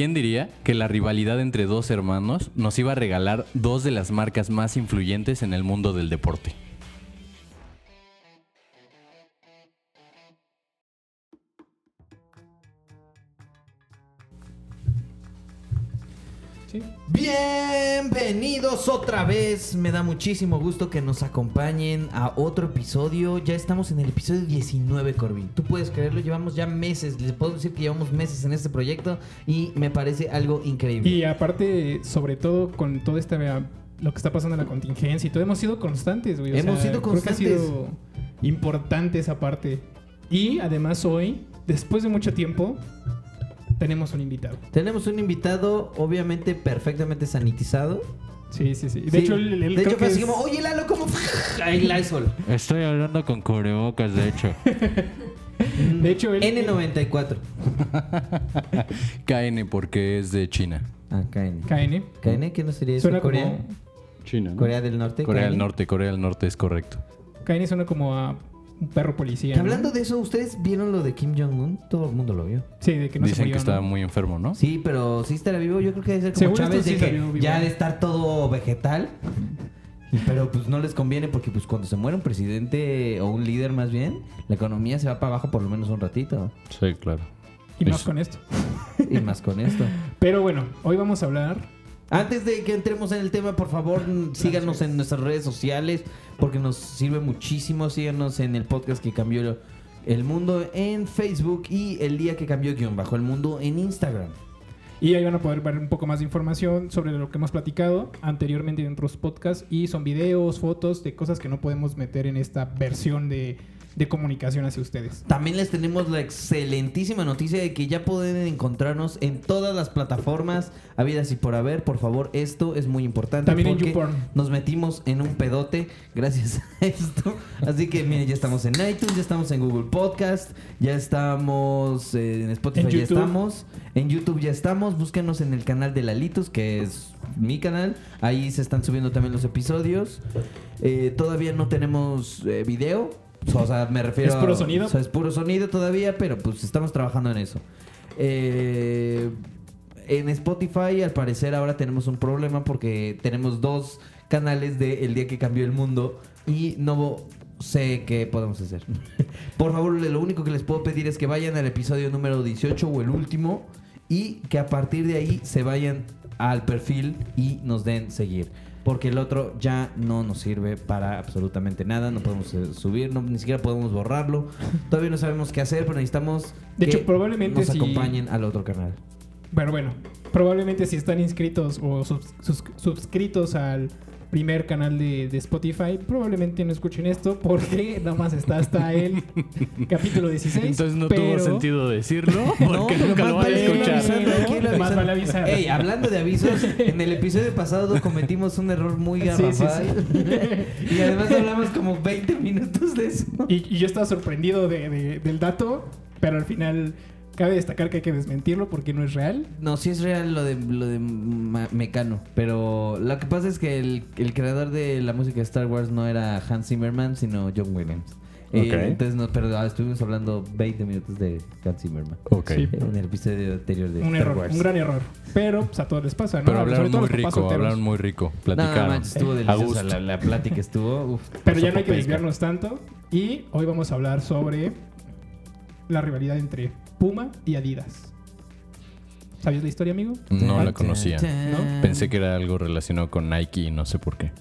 ¿Quién diría que la rivalidad entre dos hermanos nos iba a regalar dos de las marcas más influyentes en el mundo del deporte? Bienvenidos otra vez. Me da muchísimo gusto que nos acompañen a otro episodio. Ya estamos en el episodio 19, Corbin. Tú puedes creerlo, llevamos ya meses. Les puedo decir que llevamos meses en este proyecto y me parece algo increíble. Y aparte, sobre todo con todo este lo que está pasando en la contingencia y todo, hemos sido constantes, güey. O Hemos sea, sido creo que ha constantes. sido importante esa parte. Y además hoy, después de mucho tiempo, tenemos un invitado. Tenemos un invitado, obviamente perfectamente sanitizado. Sí, sí, sí. De Sí. hecho, el, el- de hecho que fue así es- como, oye Lalo, ¿cómo? Ay, Lysol. Estoy hablando con cubrebocas, de hecho. de hecho, él- N94. KN porque es de China. Ah, KN. KN. KN, ¿qué no sería eso? Suena Corea. como, China. Corea del Norte. Corea del. Norte, Corea del Norte es correcto. KN suena como a un perro policía. Que ¿no? hablando de eso, ¿ustedes vieron lo de Kim Jong-un? Todo el mundo lo vio. Sí, de que no se Dicen murió, que ¿no? estaba muy enfermo, ¿no? Sí, pero sí estará vivo. Yo creo que debe ser como Según Chávez esto, de sí que vivo. ya de estar todo vegetal. Pero pues no les conviene porque pues cuando se muere un presidente o un líder más bien, la economía se va para abajo por lo menos un ratito. Sí, claro. Y más con esto. Y más con esto. Pero bueno, hoy vamos a hablar Antes de que entremos en el tema, por favor, síganos en nuestras redes sociales porque nos sirve muchísimo. Síganos en el podcast que cambió el mundo en Facebook y el día que cambió guion bajo el mundo en Instagram. Y ahí van a poder ver un poco más de información sobre lo que hemos platicado anteriormente en otros podcasts. Y son videos, fotos de cosas que no podemos meter en esta versión de, de comunicación hacia ustedes. También les tenemos la excelentísima noticia de que ya pueden encontrarnos en todas las plataformas habidas y por haber. Por favor, esto es muy importante. También en porque YouPorn. Nos metimos en un pedote gracias a esto. Así que miren, ya estamos en iTunes, ya estamos en Google Podcast, ya estamos en Spotify, En ya estamos. En YouTube ya estamos. Búsquenos en el canal de Lalitos, que es mi canal. Ahí se están subiendo también los episodios. Eh, todavía no tenemos eh, video. O sea, me refiero ¿Es puro sonido? o sea, es puro sonido todavía, pero pues estamos trabajando en eso. Eh, en Spotify, al parecer, ahora tenemos un problema porque tenemos dos canales de El Día que Cambió el Mundo y no sé qué podemos hacer. Por favor, lo único que les puedo pedir es que vayan al episodio número 18 o el último y que a partir de ahí se vayan al perfil y nos den seguir. Porque el otro ya no nos sirve para absolutamente nada. No podemos eh, subir, no, ni siquiera podemos borrarlo. Todavía no sabemos qué hacer, pero necesitamos De que hecho, probablemente nos si- acompañen al otro canal. Pero bueno, probablemente si están inscritos o sus- sus- suscritos al primer canal de, de Spotify, probablemente no escuchen esto porque nada más está hasta el capítulo 16. Entonces no pero- tuvo sentido decirlo porque pero nunca lo van a escuchar. avisando, Más vale avisar. Ey, hablando de avisos, en el episodio pasado cometimos un error muy Sí, sí, garrafal. y además hablamos como 20 minutos de eso. Y, y yo estaba sorprendido de- de- del dato, pero al final cabe destacar que hay que desmentirlo porque no es real. No, sí es real lo de, lo de Mecano. Pero lo que pasa es que el, el creador de la música de Star Wars no era Hans Zimmerman, sino John Williams. Eh, Ok. entonces, no, pero ah, estuvimos hablando 20 minutos de Hans Zimmerman. Ok. Sí. En el episodio anterior de Un Star error, Wars. un gran error. Pero pues, a todos les pasa, ¿no? Pero hablaron muy rico, hablaron muy rico. No, Platicaron. manches, estuvo A deliciosa la, la plática, estuvo. uf, Pero ya no hay que desviarnos tanto. Y hoy vamos a hablar sobre la rivalidad entre Puma y Adidas. ¿Sabías la historia, amigo? No la conocía. ¿No? Pensé que era algo relacionado con Nike y no sé por qué.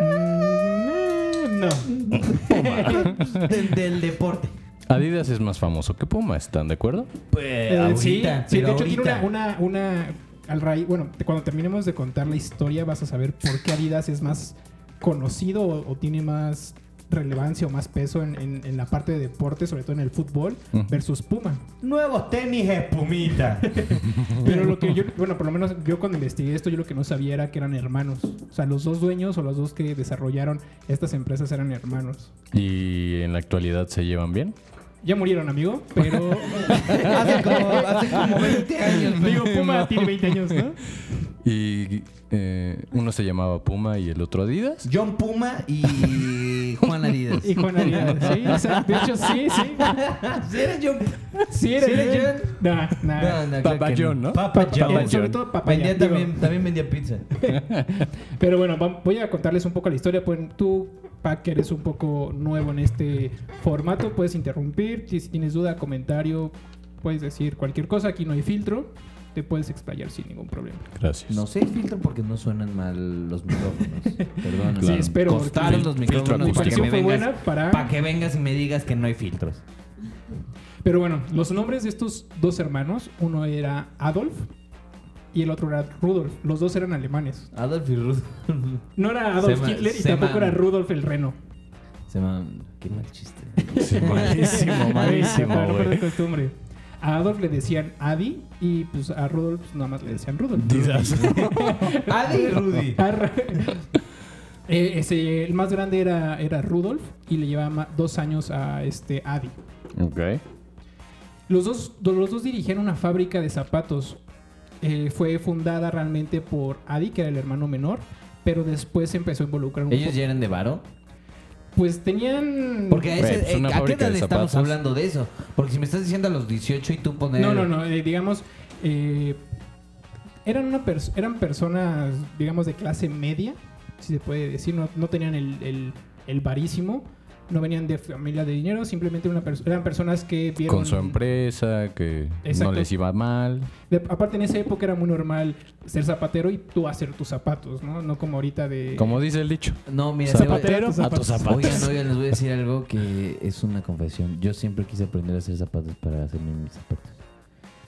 Mm, no. del, del deporte. Adidas es más famoso que Puma, ¿están de acuerdo? Pues, Eh, sí, sí, de hecho tiene una, una, una al raíz, bueno, cuando terminemos de contar la historia vas a saber por qué Adidas es más conocido o, o tiene más relevancia o más peso en, en- en la parte de deporte, sobre todo en el fútbol, versus Puma. Nuevos tenis espumita. Pero lo que yo, bueno, por lo menos yo cuando investigué esto, yo lo que no sabía era que eran hermanos. O sea, los dos dueños o los dos que desarrollaron estas empresas eran hermanos. ¿Y en la actualidad se llevan bien? Ya murieron, amigo, pero hace, como, hace como 20 años. digo, Puma tiene 20 años, ¿no? Y eh, uno se llamaba Puma y el otro Adidas. John Puma y Juan Arias. Y Juan Arias. Sí, o sea, de hecho, sí, sí. ¿Sí eres John? Sí, era ¿Sí era John. No, no. No, no, Papa John, ¿no? Papa Eh, John. sobre todo papaya. Vendía digo. también, también vendía pizza. Pero bueno, voy a contarles un poco la historia. Pues, tú, Pac, que eres un poco nuevo en este formato, puedes interrumpir. Si si tienes duda, comentario, puedes decir cualquier cosa. Aquí no hay filtro. Te puedes explayar sin ningún problema. Gracias. No sé filtro porque no suenan mal los micrófonos. Perdón. Sí, espero, Costaron los micrófonos para que me vengas, buena para- para que vengas y me digas que no hay filtros. Pero bueno, los nombres de estos dos hermanos, uno era Adolf y el otro era Rudolf. Los dos eran alemanes. Adolf y Ruth. No era Adolf Hitler y tampoco era Rudolf el Reno. Se llama... Qué mal chiste. Sí, malísimo, malísimo, no güey. perder costumbre. A Adolf le decían Adi y pues a Rudolf pues, nada más le decían Rudolf. Adi y Rudy. Eh, ese, el más grande era, era Rudolf y le llevaba dos años a este Adi. ok. Los dos, do- los dos dirigían una fábrica de zapatos. Eh, fue fundada realmente por Adi, que era el hermano menor, pero después se empezó a involucrar un ¿Ellos poco. ya eran de varo? Pues tenían... Porque a, ese- pues eh, ¿a qué edad estamos hablando de eso? Porque si me estás diciendo a los 18 y tú poner... No, no, no. eh, digamos, eh, eran, una pers- eran personas, digamos, de clase media, si se puede decir. No, no tenían el, el, el varísimo. No venían de familia de dinero. Simplemente una pers- eran personas que vieron... Con su empresa, que Exacto. no les iba mal. de- aparte, en esa época era muy normal ser zapatero y tú hacer tus zapatos, ¿no? No como ahorita de... Como dice el dicho. No, mira, Zapatero a tus zapatos. Oigan, oigan, les voy a decir algo que es una confesión. Yo siempre quise aprender a hacer zapatos para hacerme mis zapatos.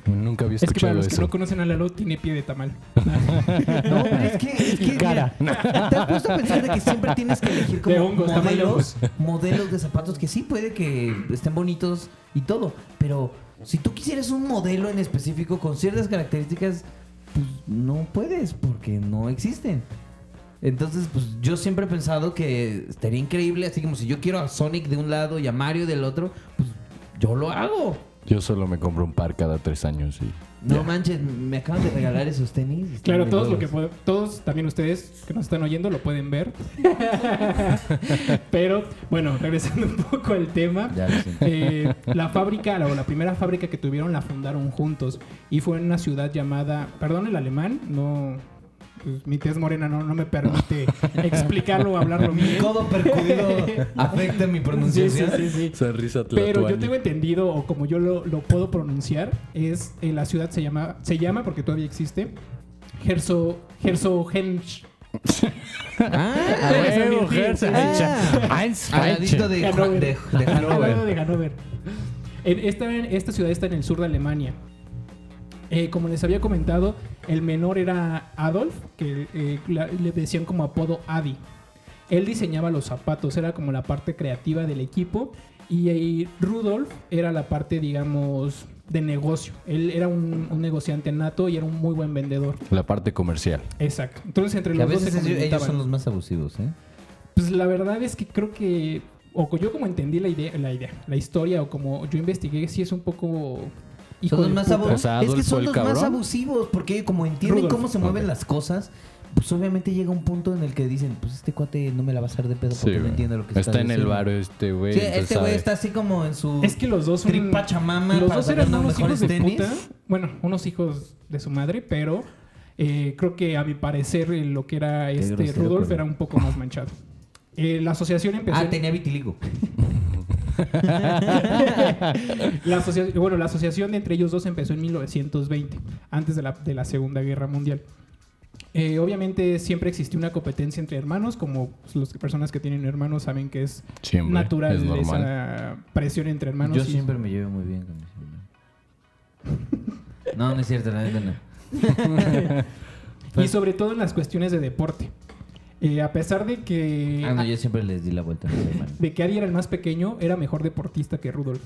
Nunca había Es que para escuchado los que eso. no conocen a Lalo, tiene pie de tamal. No, pero es que, es que cara. mira, te has puesto a pensar de que siempre tienes que elegir como De hongos, modelos, modelos de zapatos que sí puede que estén bonitos y todo, pero si tú quisieras un modelo en específico con ciertas características, pues no puedes porque no existen. Entonces, pues yo siempre he pensado que estaría increíble, así como si yo quiero a Sonic de un lado y a Mario del otro, pues yo lo hago. Yo solo me compro un par cada tres años y... No ya. manches, me acaban de regalar esos tenis. Claro, todos lo que puede- todos, también ustedes que nos están oyendo, lo pueden ver. Pero, bueno, regresando un poco al tema. Ya lo siento. eh, la fábrica, la, o la primera fábrica que tuvieron la fundaron juntos y fue en una ciudad llamada, perdón el alemán, no, pues, mi tez morena no, no me permite explicarlo o hablarlo Mi bien. codo percudido afecta mi Sí, sí, pronunciación. sí, sí. Sonrisa Pero yo tengo entendido, o como yo lo, lo puedo pronunciar, es eh, la ciudad se llama, se llama porque todavía existe, Herzogensch. Ah, Ah, huevo, sí, Herz, sí, sí. ah, Heinz al ladito de, Hannover. de, Al. En esta, esta ciudad está en el sur de Alemania. Eh, como les había comentado, el menor era Adolf, que eh, le decían como apodo Adi. Él diseñaba los zapatos, era como la parte creativa del equipo. Y, eh, Rudolf era la parte, digamos, de negocio. Él era un, un negociante nato y era un muy buen vendedor. La parte comercial. Exacto. Entonces, entre Que a los dos se veces ellos, son los más abusivos, ¿eh? Pues la verdad es que creo que, o yo como entendí la idea, la idea, la historia, o como yo investigué, sí es un poco... hijo Son los más abusivos. O sea, es que son los más abusivos, porque como entienden Rudolf. cómo se mueven las cosas, pues obviamente llega un punto en el que dicen, pues este cuate no me la va a hacer de pedo Sí, porque no entiende lo que Está en el bar este güey. Sí, este güey está así como en su Es que los dos son... tripachamama Los dos eran unos hijos de tenis. puta. Bueno, unos hijos de su madre, pero eh, creo que a mi parecer eh, lo que era este Rudolf era un poco más manchado. Eh, la asociación empezó... Ah, en- tenía vitiligo. La bueno, la asociación entre ellos dos empezó en 1920, antes de la, de la Segunda Guerra Mundial. Eh, obviamente siempre existió una competencia entre hermanos, como las personas que tienen hermanos saben que es Siempre. natural Es esa presión entre hermanos. Yo y- siempre me llevo muy bien con mis hermanos. No, no es cierto, la neta no. y sobre todo en las cuestiones de deporte. Eh, a pesar de que, Ah, no, yo siempre les di la vuelta de que Adi era el más pequeño, era mejor deportista que Rudolf.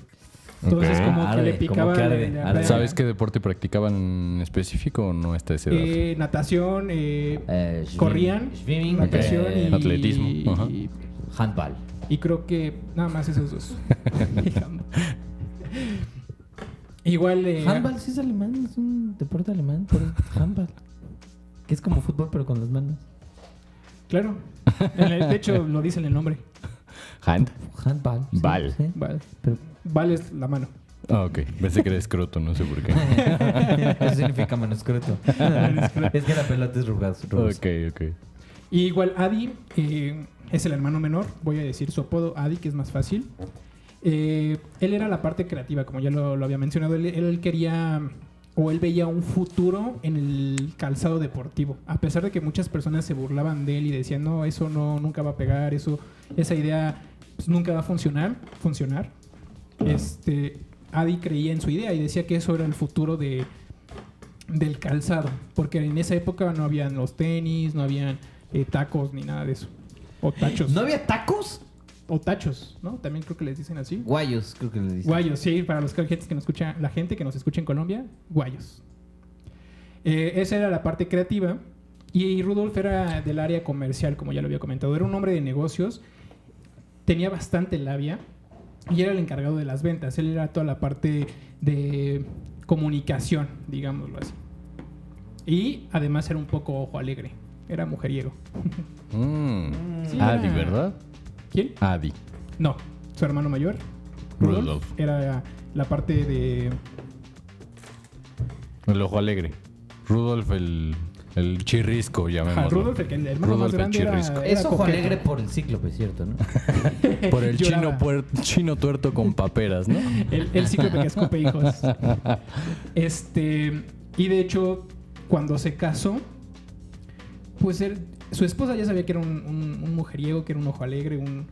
Entonces como que le picaba... que la- arde, la- arde. la- ¿Sabes qué deporte practicaban en específico o no esa edad? Eh, natación, eh, Eh, corrían, Swimming, natación y, atletismo, y- handball. y creo que nada más esos dos. Igual eh, Handball sí es alemán, es un deporte alemán, pero es handball. Que es como fútbol, pero con las manos. Claro. En el- de hecho, lo dice en el nombre. Hand. Handball. sí, Ball. sí. Vale. Pero- Vale es la mano. Ah, ok. Pensé que era escroto, no sé por qué. Eso significa manuscrito. es que la pelota es rugosa. ok, ok. Y igual Adi eh, es el hermano menor. Voy a decir su apodo Adi, que es más fácil. Eh, él era la parte creativa, como ya lo, lo había mencionado. Él, él quería o él veía un futuro en el calzado deportivo. A pesar de que muchas personas se burlaban de él y decían, no, eso no, nunca va a pegar, eso, esa idea pues, nunca va a funcionar. funcionar. Este, Adi creía en su idea y decía que eso era el futuro de, del calzado. Porque en esa época no habían los tenis, no habían eh, tacos ni nada de eso. O tachos. ¿No había tacos? O tachos, ¿no? También creo que les dicen así. Guayos, creo que le dicen. Guayos, sí, para los que, que nos escucha, la gente que nos escucha en Colombia, guayos. Eh, esa era la parte creativa. Y Rudolf era del área comercial, como ya lo había comentado. Era un hombre de negocios, tenía bastante labia y era el encargado de las ventas. Él era toda la parte de comunicación, digámoslo así. Y además era un poco ojo alegre. Era mujeriego. Mm. Sí, Adi, era- ¿verdad? ¿Quién? Adi. No, su hermano mayor, Rudolf, Rudolf. era la parte de El ojo alegre. Rudolf, el, el chirrisco, Ajá, llamémoslo. Rudolf, el, que- el hermano Rudolf más el grande era, chirrisco. era Es ojo coqueto. alegre por el cíclope, ¿cierto? ¿no? Por el chino, Lloraba. puer- chino tuerto con paperas, ¿no? El, el cíclope que escupe hijos. Este, y de hecho, cuando se casó, pues él- su esposa ya sabía que era un, un- un mujeriego, que era un ojo alegre, un,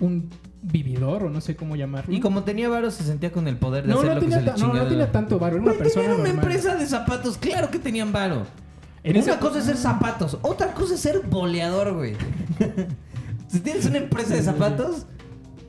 un vividor, o no sé cómo llamarlo. Y como tenía varo, se sentía con el poder de no, hacer no lo que se le no, no tenía tanto varo, era una Güey, persona tenían una normal. empresa de zapatos, claro que tenían varo. En una ese- cosa es ser zapatos, otra cosa es ser boleador, güey. si tienes una empresa de zapatos,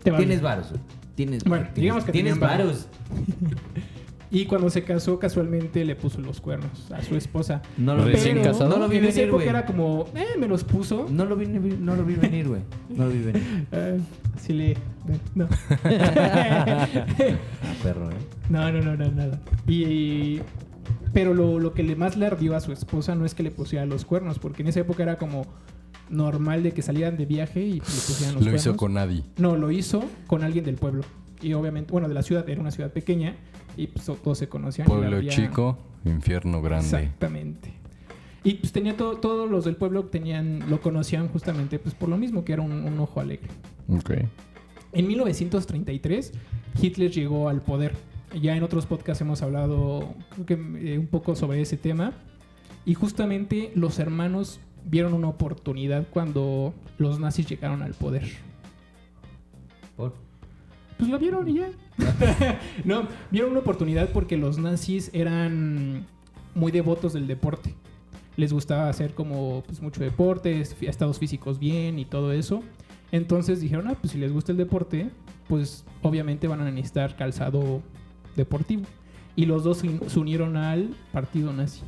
Te va tienes varos. güey. Tienes, Bueno, digamos que tienes tenían varo. varos. Y cuando se casó, casualmente le puso los cuernos a su esposa. No lo vi Recién venir. casado. No lo vi en esa venir, época güey. era como, eh, me los puso. No lo vi, no lo vi venir, güey. No lo vi venir. Eh, sí le... No. Ah, perro, ¿eh? no, no, no, no, nada. Y... Pero lo, lo que le más le ardió a su esposa no es que le pusiera los cuernos, porque en esa época era como normal de que salieran de viaje y le pusieran los Lo cuernos. hizo con Adi. No, lo hizo con alguien del pueblo. Y obviamente, bueno, de la ciudad, era una ciudad pequeña y pues, to- todos se conocían. Pueblo había- chico, infierno grande. Exactamente. Y pues tenía todo, todos los del pueblo tenían, lo conocían justamente pues por lo mismo, que era un, un ojo alegre. Ok. En 1933, Hitler llegó al poder. Ya en otros podcasts hemos hablado, creo que eh, un poco sobre ese tema. Y justamente los hermanos vieron una oportunidad cuando los nazis llegaron al poder. Por- Pues lo vieron y ya. no, vieron una oportunidad porque los nazis eran muy devotos del deporte. Les gustaba hacer como pues, mucho deporte, estados físicos bien y todo eso. Entonces dijeron, ah, pues si les gusta el deporte, pues obviamente van a necesitar calzado deportivo. Y los dos se unieron al partido nazi.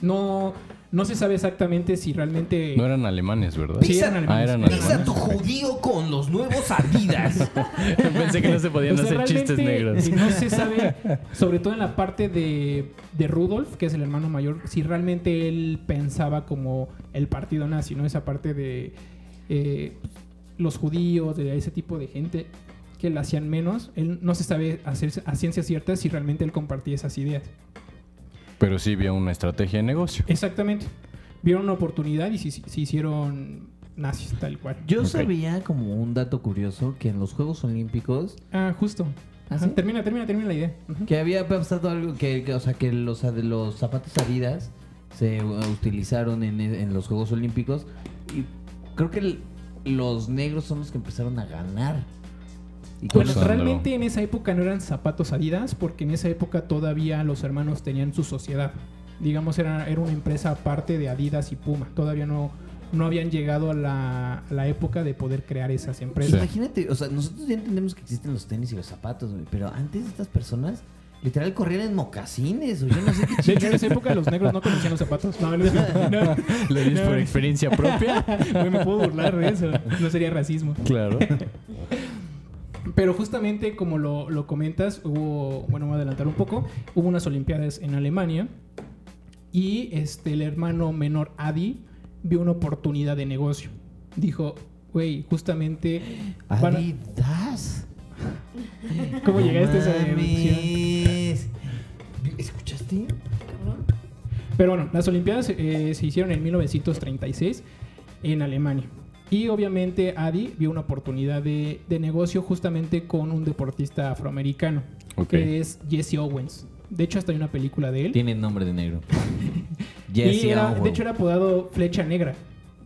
No, no se sabe exactamente si realmente... No eran alemanes, ¿verdad? Sí, eran alemanes. Ah, eran Pisa tu judío con los nuevos Adidas. Pensé que no se podían O sea, hacer chistes negros. No se sabe, sobre todo en la parte de, de Rudolf, que es el hermano mayor, si realmente él pensaba como el partido nazi, ¿no? Esa parte de eh, los judíos, de ese tipo de gente que la hacían menos. Él no se sabe hacer a ciencia cierta si realmente él compartía esas ideas. Pero sí vio una estrategia de negocio. Exactamente. Vieron una oportunidad y se, se hicieron nazis, tal cual. Yo sabía como un dato curioso que en los Juegos Olímpicos Ah, justo. ¿Ah, sí? Termina, termina, termina la idea. Que había pasado algo que, que, o sea, que los, de los zapatos Adidas se uh, utilizaron en, en los Juegos Olímpicos y creo que el- los negros son los que empezaron a ganar. Bueno, realmente en esa época no eran zapatos Adidas, porque en esa época todavía los hermanos tenían su sociedad. Digamos, era, era una empresa aparte de Adidas y Puma. Todavía no, no habían llegado a la, a la época de poder crear esas empresas. Imagínate, o sea, nosotros ya entendemos que existen los tenis y los zapatos, güey, pero antes estas personas literal corrían en mocasines o yo no sé qué De hecho, en esa época los negros no conocían los zapatos. No, no, no. ¿Lo dices No. por experiencia propia? Güey, me puedo burlar de eso. No sería racismo. Claro. Pero justamente como lo, lo comentas, hubo, bueno, voy a adelantar un poco, hubo unas Olimpiadas en Alemania Y este, el hermano menor, Adi, vio una oportunidad de negocio. Dijo, güey, justamente... van a-. ¿Cómo llegaste a esa. ¿Escuchaste? Pero bueno, las Olimpiadas eh, se hicieron en 1936 en Alemania. Y obviamente Adi vio una oportunidad de, de negocio justamente con un deportista afroamericano, que es Jesse Owens. De hecho, hasta hay una película de él. Tiene nombre de negro. y Jesse era- Owens. de hecho, era apodado Flecha Negra,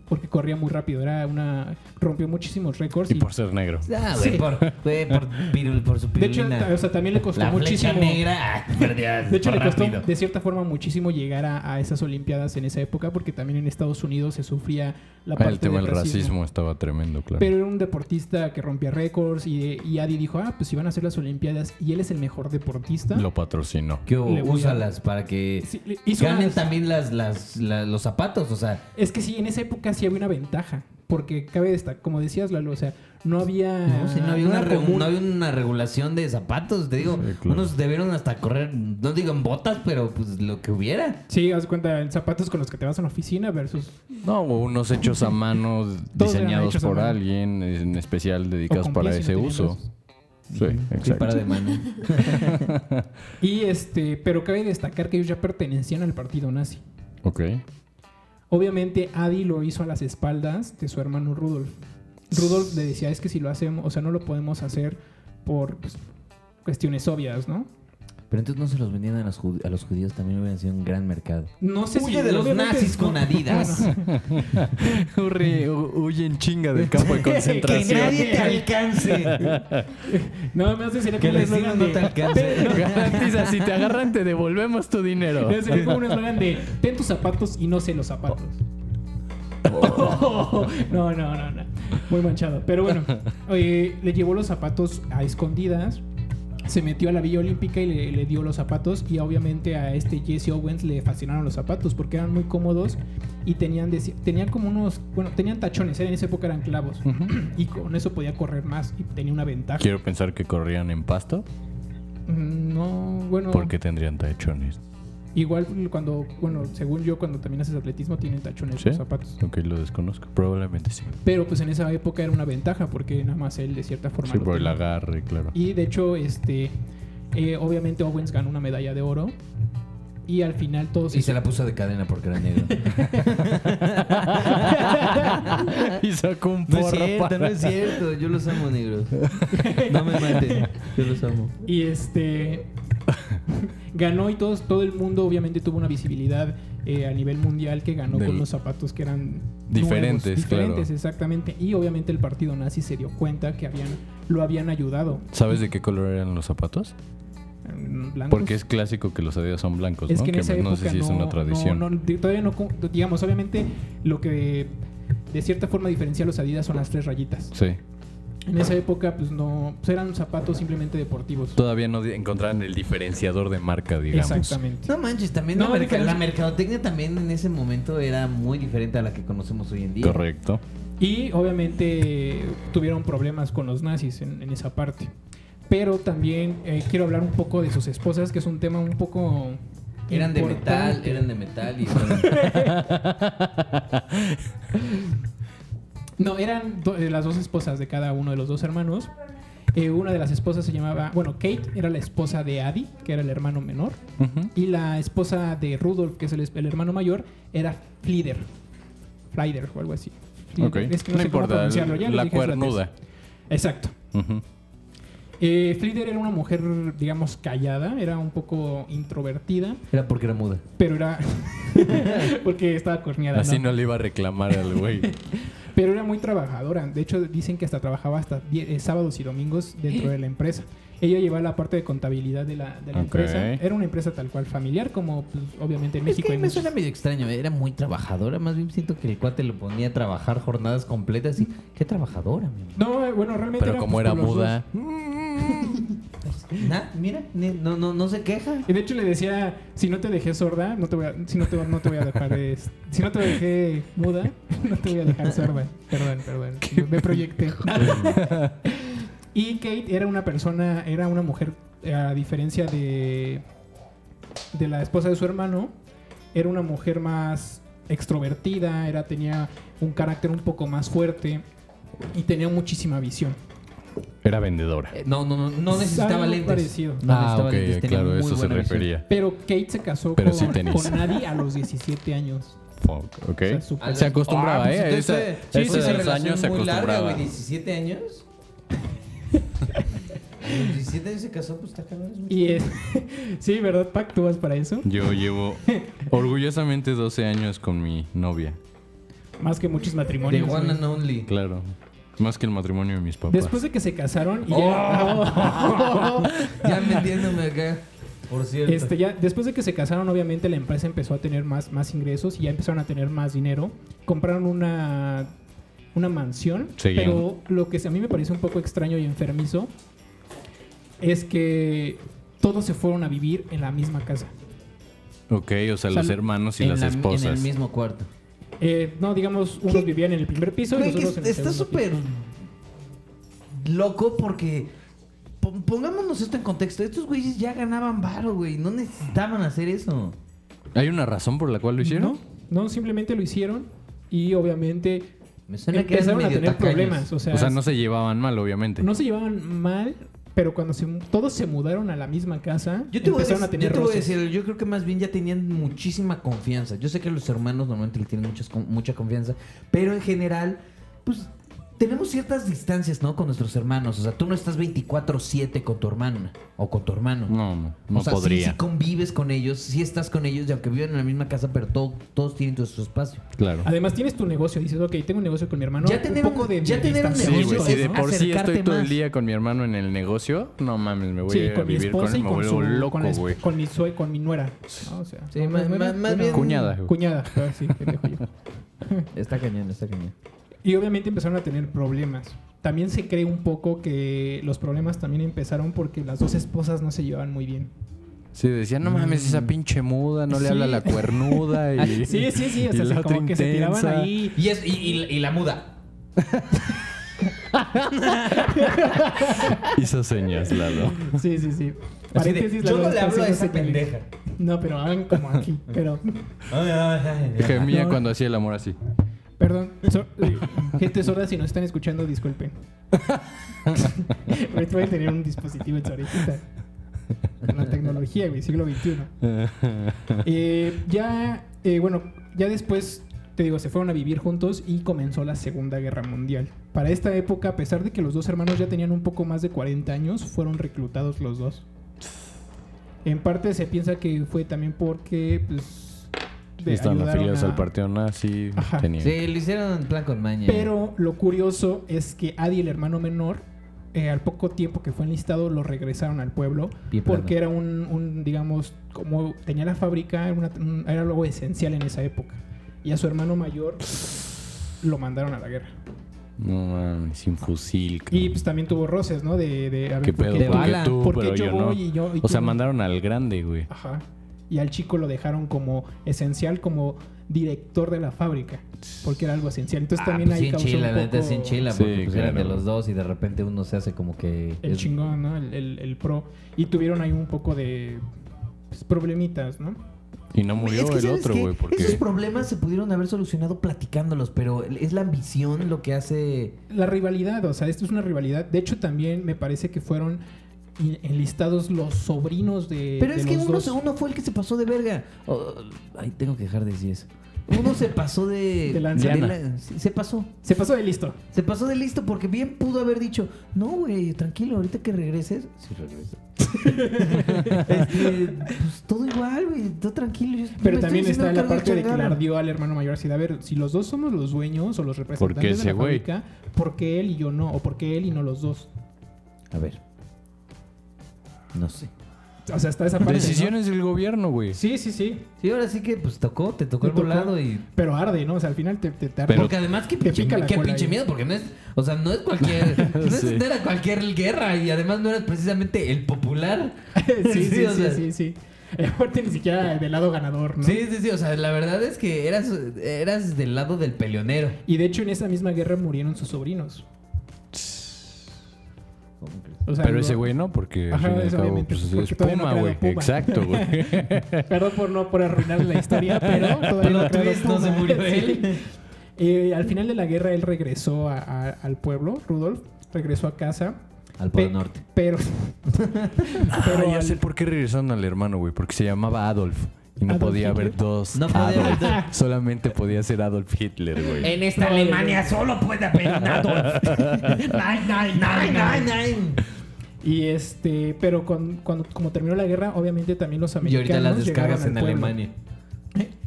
porque corría muy rápido. Era una rompió muchísimos récords. Y y- por ser negro. Ah, güey, Sí. por, güey, por, pirul- por su de hecho, pirulina. o sea, también le costó La muchísimo. negra. ah, De hecho, le costó rápido. de cierta forma muchísimo llegar a, a esas Olimpiadas en esa época, porque también en Estados Unidos se sufría la Ah, parte el tema del racismo estaba tremendo, claro. Pero era un deportista que rompía récords y, y Adi dijo, ah, pues si van a hacer las Olimpiadas y él es el mejor deportista. Lo patrocinó. Le voy a- Úsalas para que Sí, ganen unas- también las, las, la- los zapatos. O sea, Es que sí, en esa época sí había una ventaja, porque cabe destacar, como decías, Lalo, o sea, no había... no, si no, había una era re- común. no había una regulación de zapatos. Te digo, Sí, claro. unos debieron hasta correr, no digo en botas, pero pues lo que hubiera. Sí, haz cuenta, en zapatos con los que te vas a una oficina versus... No, o unos hechos a mano diseñados por mano. alguien en especial dedicados para pies ese uso. Sí, Sí, exacto. para de mano. Y este, pero cabe destacar que ellos ya pertenecían al partido nazi. Ok. Obviamente Adi lo hizo a las espaldas de su hermano Rudolf. Rudolf le decía, es que si lo hacemos, o sea, no lo podemos hacer por pues, cuestiones obvias, ¿no? Pero entonces no se los vendían a los, jud- a los judíos, también hubiera sido un gran mercado. No sé Huye si de los nazis con Adidas. Huye, huye en chinga del campo de que concentración. nadie te alcance. No, me hace sería que como un eslogan no de... te alcance. Garantiza, si te agarran, te devolvemos tu dinero. No, sería como un eslogan de ten tus zapatos y no sé los zapatos. no, no, no, no. Muy manchado. Pero bueno, eh, le llevó los zapatos a escondidas. Se metió a la Villa Olímpica y le, le dio los zapatos. Y obviamente a este Jesse Owens le fascinaron los zapatos porque eran muy cómodos y tenían, tenían como unos. Bueno, tenían tachones, ¿eh? en esa época eran clavos. Y con eso podía correr más y tenía una ventaja. Quiero pensar que corrían en pasto. Mm, No, bueno. porque tendrían tachones? Igual cuando, bueno, según yo, cuando también haces atletismo tienen tachones ¿Sí? los zapatos. Ok, lo desconozco. Probablemente sí. Pero pues en esa época era una ventaja porque nada más él de cierta forma. Sí, lo por el agarre, claro. Y de hecho, este, eh, obviamente Owens ganó una medalla de oro. Y al final todos... Y se la puso de cadena porque era negro. y sacó un No es porro cierto, para- no es cierto. Yo los amo, negros. No me maten. Yo los amo. Y este... ganó y todos, todo el mundo obviamente tuvo una visibilidad eh, a nivel mundial que ganó Del- con los zapatos que eran Diferentes, nuevos, diferentes claro. exactamente y obviamente el partido nazi se dio cuenta que habían lo habían ayudado ¿Sabes de qué color eran los zapatos? Mm, blancos. Porque es clásico que los Adidas son blancos, Es ¿no? que en esa no época sé si es una tradición. no- todavía no, digamos, obviamente lo que de cierta forma diferencia a los Adidas son las tres rayitas. Sí. En esa época, pues no, pues, eran zapatos simplemente deportivos. Todavía no encontraron el diferenciador de marca, digamos. Exactamente. No manches, también No, la, mercadotecnia también en ese momento era muy diferente a la que conocemos hoy en día. Correcto. Y obviamente tuvieron problemas con los nazis en, en esa parte. Pero también eh, quiero hablar un poco de sus esposas, que es un tema un poco... Eran de metal, eran de metal y No, eran do- eh, las dos esposas de cada uno de los dos hermanos. Eh, una de las esposas se llamaba, bueno, Kate era la esposa de Adi, que era el hermano menor. Y la esposa de Rudolf, que es el, hermano mayor, era Flieder. Flieder o algo así. Flieder. Ok. Es que no no, sé cómo importa, pronunciarlo. Ya la cuernuda. Exacto. Ujú. Eh, Flieder era una mujer, digamos, callada, era un poco introvertida, era porque era muda. pero era. porque estaba corneada. Así ¿no? no le iba a reclamar al güey. Pero era muy trabajadora. De hecho, dicen que hasta trabajaba hasta die- eh, sábados y domingos dentro de la empresa. Ella llevaba la parte de contabilidad de la, de la Ok. empresa. Era una empresa tal cual familiar, como pues, obviamente en Es México que hay me muchos. suena medio extraño, era muy trabajadora, más bien siento que el cuate lo ponía a trabajar jornadas completas y qué trabajadora, mi amor? No, eh, bueno, realmente. Pero era, como pues, era muda. Na- mira, ni- no, no, no se queja. Y de hecho le decía, si no te dejé sorda, no te voy a, si no te, no te voy a dejar, es- si no te dejé muda, no te voy a dejar sorda. Perdón, perdón, me, me proyecté. y Kate era una persona, era una mujer, a diferencia de, de la esposa de su hermano, era una mujer más extrovertida, era, tenía un carácter un poco más fuerte y tenía muchísima visión. Era vendedora. Eh, No, no, no, no necesitaba Algo lentes. parecido. No ah, necesitaba ok, lentes, tenía claro, muy eso se buena visión. refería. Pero Kate se casó Pero con, sí tenis. con Nadie a los 17 años. Fuck, ok. O sea, súper- se acostumbraba, Ah, pues ¿eh? A entonces, esa- sí, a sí, esos relación años se muy larga, acostumbraba. güey, 17 años. A los 17 años se casó, pues está cabrón. es mucho Y es, sí, ¿verdad, Pac? ¿Tú vas para eso? Yo llevo orgullosamente 12 años con mi novia. Más que muchos The matrimonios. one güey. and only. Claro. Más que el matrimonio de mis papás. Después de que se casaron y Oh. ya... Ya metiéndome acá. Por cierto. Este, ya, después de que se casaron, obviamente la empresa empezó a tener más, más ingresos y ya empezaron a tener más dinero. Compraron una, una mansión, Seguían. pero lo que a mí me parece un poco extraño y enfermizo es que todos se fueron a vivir en la misma casa. Ok, o sea, O sea, los hermanos y las la- esposas. en el mismo cuarto. Eh, no, digamos, unos ¿Qué? vivían en el primer piso y los que otros en el está súper loco porque po- pongámonos esto en contexto. Estos güeyes ya ganaban varo, güey. No necesitaban hacer eso. ¿Hay una razón por la cual lo hicieron? No, no, simplemente lo hicieron y obviamente Me suena que eran empezaron a tener tacaños. problemas. O sea, O sea, no se llevaban mal, obviamente. no se llevaban mal, pero cuando se, todos se mudaron a la misma casa, Yo te, voy a, empezaron a dec- tener yo te voy a decir, yo creo que más bien ya tenían muchísima confianza. Yo sé que los hermanos normalmente le tienen muchas mucha confianza, pero en general, pues tenemos ciertas distancias, ¿no? Con nuestros hermanos. O sea, tú no estás 24-7 con tu hermana o con tu hermano. No, no, no o sea, sí- podría. Sí, convives con ellos, sí estás con ellos, y aunque viven en la misma casa, pero todo- todos tienen su espacio. Claro. Además tienes tu negocio, dices, ok, tengo un negocio con mi hermano, Ya tener un poco de ya de tener un Sí, negocio güey, si de por sí estoy todo el día con mi hermano en el negocio, no mames, me voy Sí, a con mi vivir con esposa él, y me con, su, loco, con, con mi sue- con mi nuera. ¿no? O sea, Sí, no, más- más- más bien- Cuñada, güey. Cuñada, sí, yo. Está cañón, está cañón. Y obviamente empezaron a tener problemas. También se cree un poco que los problemas también empezaron porque las dos esposas no se llevaban muy bien. Sí, decían, no mames, esa pinche muda, no le habla la cuernuda y... Sí, sí, sí, o y sea, la como que se tiraban ahí. Y, es, y, y- y la muda. Hizo señas, Lalo. Sí, sí, sí. Paréntesis, yo no le hablo a esa pendeja. No, pero hagan como aquí. Pero, Gemía No. cuando hacía el amor así. Perdón, so- gente sorda, si nos están escuchando, disculpen. Ahorita voy a tener un dispositivo en su orejita. La tecnología, güey, siglo XXI. Eh, ya, eh, bueno, ya después, te digo, se fueron a vivir juntos y comenzó la Segunda Guerra Mundial. Para esta época, a pesar de que los dos hermanos ya tenían un poco más de 40 años, fueron reclutados los dos. En parte se piensa que fue también porque, pues, de- Estaban afiliados a- al partido nazi. Ajá. tenían- Sí, lo hicieron en plan con maña. Pero lo curioso es que Adi, el hermano menor, eh, al poco tiempo que fue enlistado, lo regresaron al pueblo. Bien porque plano. era un, un, digamos, como tenía la fábrica, era, una- un- era algo esencial en esa época. Y a su hermano mayor lo mandaron a la guerra. No mames, sin fusil. cabrón. Y pues también tuvo roces, ¿no? De, de a ver, ¿Qué ¿por pedo? qué de tú- ¿Por qué bala? tú, pero yo yo no? voy y yo- y O sea, tú mandaron al grande, güey. Ajá. Y al chico lo dejaron como esencial, como director de la fábrica. Porque era algo esencial. Entonces Ah, también pues ahí causó Chile, un poco Chile, Sí, porque pues eran de los dos y de repente uno se hace como que. el es- chingón, ¿no? El, el- el pro. Y tuvieron ahí un poco de pues, problemitas, ¿no? Y no murió Es que, el ¿sabes otro, güey. Porque... Esos problemas se pudieron haber solucionado platicándolos, pero es la ambición lo que hace. La rivalidad, o sea, esto es una rivalidad. De hecho, también me parece que fueron enlistados los sobrinos de. Pero de es que los uno, uno fue el que se pasó de verga. Oh, ay, tengo que dejar de decir eso. Uno se pasó de. De lanza. la- se pasó. Se pasó de listo. Se pasó de listo porque bien pudo haber dicho, no, güey, tranquilo, ahorita que regreses. Sí, regreso. Este, pues todo igual, güey, todo tranquilo. yo- Pero también está la parte de que le ardió al hermano mayor así de, a ver, si los dos somos los dueños o los representantes de ese la güey? fábrica, ¿por qué él y yo no? ¿O por qué él y no los dos? A ver. No sé. O sea, está esa parte, ¿no? Decisiones del gobierno, güey. Sí, sí, sí. Sí, ahora sí que pues tocó, te tocó Te el tocó. volado y. Pero arde, ¿no? O sea, al final te, te, te arde. Pero- Porque además, qué te pinche, qué pinche ahí. miedo, porque no es. O sea, no es cualquier. no, es- Sí. no era cualquier guerra y además no eras precisamente el popular. sí, sí, o sí, sea. sí, sí. Eh, Aparte ni siquiera del lado ganador, ¿no? Sí, sí, sí. O sea, la verdad es que eras, eras del lado del peleonero. Y de hecho en esa misma guerra murieron sus sobrinos. ¿Cómo crees? O sea, Pero ese güey no, porque Ajá, al fin y cabo, pues, porque es Puma, güey. Exacto, güey. Perdón por no por arruinar la historia, pero todavía Plot no, no se murió Sí. él. Eh, al final de la guerra él regresó a- a- al pueblo, Rudolf, regresó a casa. Al Polo Norte. Pero, Ah, pero ya al- sé por qué regresaron al hermano, güey. Porque se llamaba Adolf. Y no Adolf podía haber dos No podía Adolf. haber Solamente podía ser Adolf Hitler, güey. En esta No, Alemania no. solo puede haber un Adolf. Nein, nein, nein, nein. y este, pero con- cuando como terminó la guerra, obviamente también los Y americanos ahorita las descargas llegaron en al pueblo. Alemania.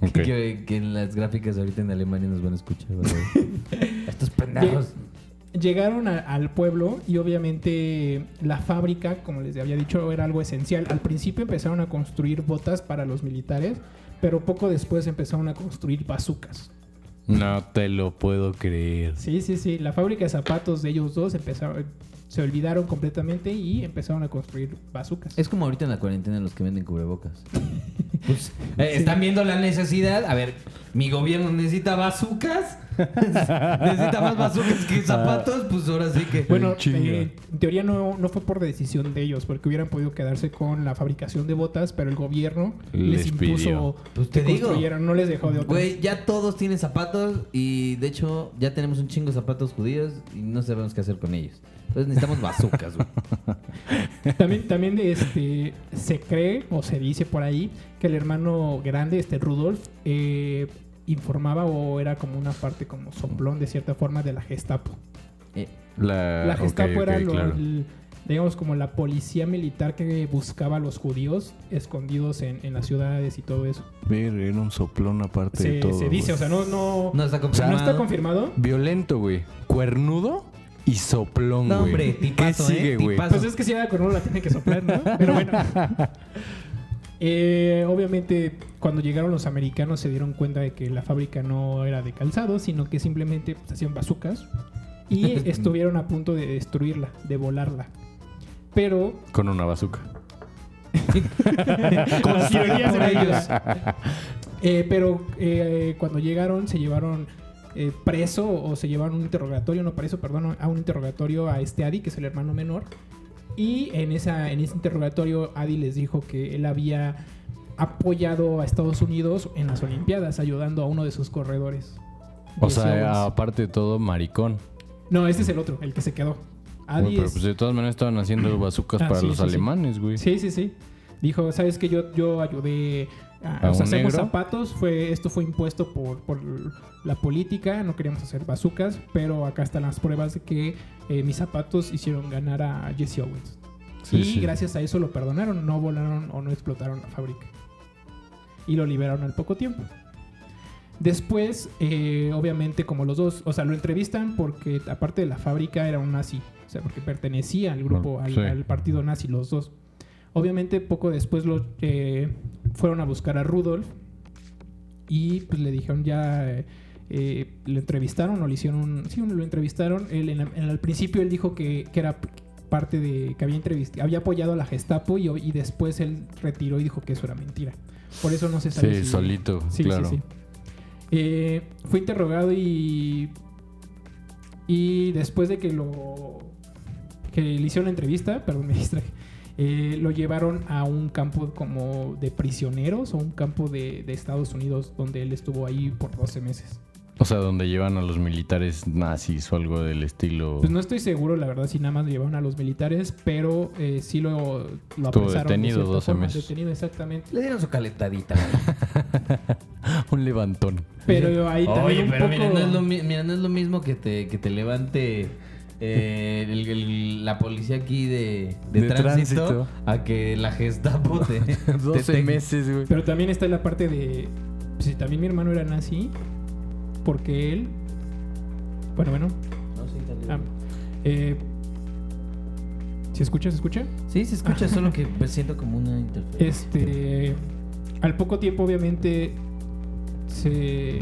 Ok. Que, que en las gráficas ahorita en Alemania nos van a escuchar. ¿verdad? Estos pendejos. Llegaron a- al pueblo y obviamente la fábrica, como les había dicho, era algo esencial. Al principio empezaron a construir botas para los militares, pero poco después empezaron a construir bazucas. No te lo puedo creer. Sí, sí, sí. La fábrica de zapatos de ellos dos empezaron, se olvidaron completamente y empezaron a construir bazucas. Es como ahorita en la cuarentena los que venden cubrebocas. Pues, eh, están viendo la necesidad. A ver, mi gobierno necesita bazucas. necesita más bazucas que zapatos. Pues ahora sí que. Bueno, eh, en teoría no, no fue por decisión de ellos, porque hubieran podido quedarse con la fabricación de botas, pero el gobierno les, Les impuso. Pues te que digo. construyeran, no les dejó de otra. Güey, ya todos tienen zapatos y de hecho ya tenemos un chingo de zapatos judíos y no sabemos qué hacer con ellos. Entonces necesitamos bazucas, güey. También, también de este, se cree o se dice por ahí que el hermano grande, este Rudolf, eh, informaba o era como una parte como soplón de cierta forma de la Gestapo. Eh, La, Gestapo era lo- claro. el- digamos como la policía militar que buscaba a los judíos escondidos en, en las ciudades y todo eso. Ver, era un soplón aparte de Se, todo. se dice, o sea, no, no, no está no confirmado. está confirmado. Violento, güey. Cuernudo y soplón, güey. No, hombre, tipazo, ¿Qué ¿eh? sigue, güey? Pues es que si era con uno la tiene que soplar, ¿no? Pero bueno. Eh, obviamente, cuando llegaron los americanos se dieron cuenta de que la fábrica no era de calzado, sino que simplemente pues, hacían bazucas. Y estuvieron a punto de destruirla, de volarla. Pero Con una bazooka. con cirugías en ellos. ellos. Eh, pero eh, cuando llegaron se llevaron eh, preso o se llevaron un interrogatorio, no preso, perdón, a un interrogatorio a este Adi, que es el hermano menor. Y en, esa, en ese interrogatorio Adi les dijo que él había apoyado a Estados Unidos en las Olimpiadas, ayudando a uno de sus corredores. O sea, aparte de todo, maricón. No, este es el otro, el que se quedó. Adi pero es- pues de todas maneras estaban haciendo bazookas Ah, para sí, los sí, alemanes, güey. Sí, sí, sí. Dijo, ¿sabes que Yo, yo ayudé a, ¿A o sea, hacemos negro? zapatos. Fue, esto fue impuesto por, por la política. No queríamos hacer bazucas, pero acá están las pruebas de que eh, mis zapatos hicieron ganar a Jesse Owens. Sí, y sí. gracias a eso lo perdonaron. No volaron o no explotaron la fábrica. Y lo liberaron al poco tiempo. Después, eh, obviamente, como los dos, o sea, lo entrevistan porque aparte de la fábrica era un nazi, o sea, porque pertenecía al grupo, Ah, al, sí. al partido nazi, los dos. Obviamente, poco después lo, eh, fueron a buscar a Rudolf y pues le dijeron ya, eh, eh, le entrevistaron o le hicieron, sí, lo entrevistaron. Él, en, en- al principio él dijo que, que era parte de, que había, entrevist- había apoyado a la Gestapo y, y después él retiró y dijo que eso era mentira. Por eso no se sabe Sí, si- solito, Sí, claro. sí, sí. Eh, fue interrogado y. Y después de que lo. que le hicieron la entrevista, perdón, me distraje. Eh, lo llevaron a un campo como de prisioneros o un campo de, de Estados Unidos donde él estuvo ahí por 12 meses. O sea, donde llevan a los militares nazis o algo del estilo. Pues no estoy seguro, la verdad, si nada más lo llevaron a los militares, pero eh, sí lo, lo Estuvo detenido cierta 12 forma, meses. Detenido, exactamente. Le dieron su calentadita. un levantón. Pero ahí también Oye, un pero poco... mira, no es lo, mi- mira, no es lo mismo que te, que te levante eh, el- el- la policía aquí de, de De tránsito, tránsito. a que la Gestapo te... 12 te- meses, güey. Pero también está la parte de. pues, Si también mi hermano era nazi, porque él. Bueno, bueno. No, sí, ah, eh, ¿Se escucha? ¿Se escucha? Sí, se escucha, solo que pues, siento como una interferencia. Este. Al poco tiempo, obviamente. Se.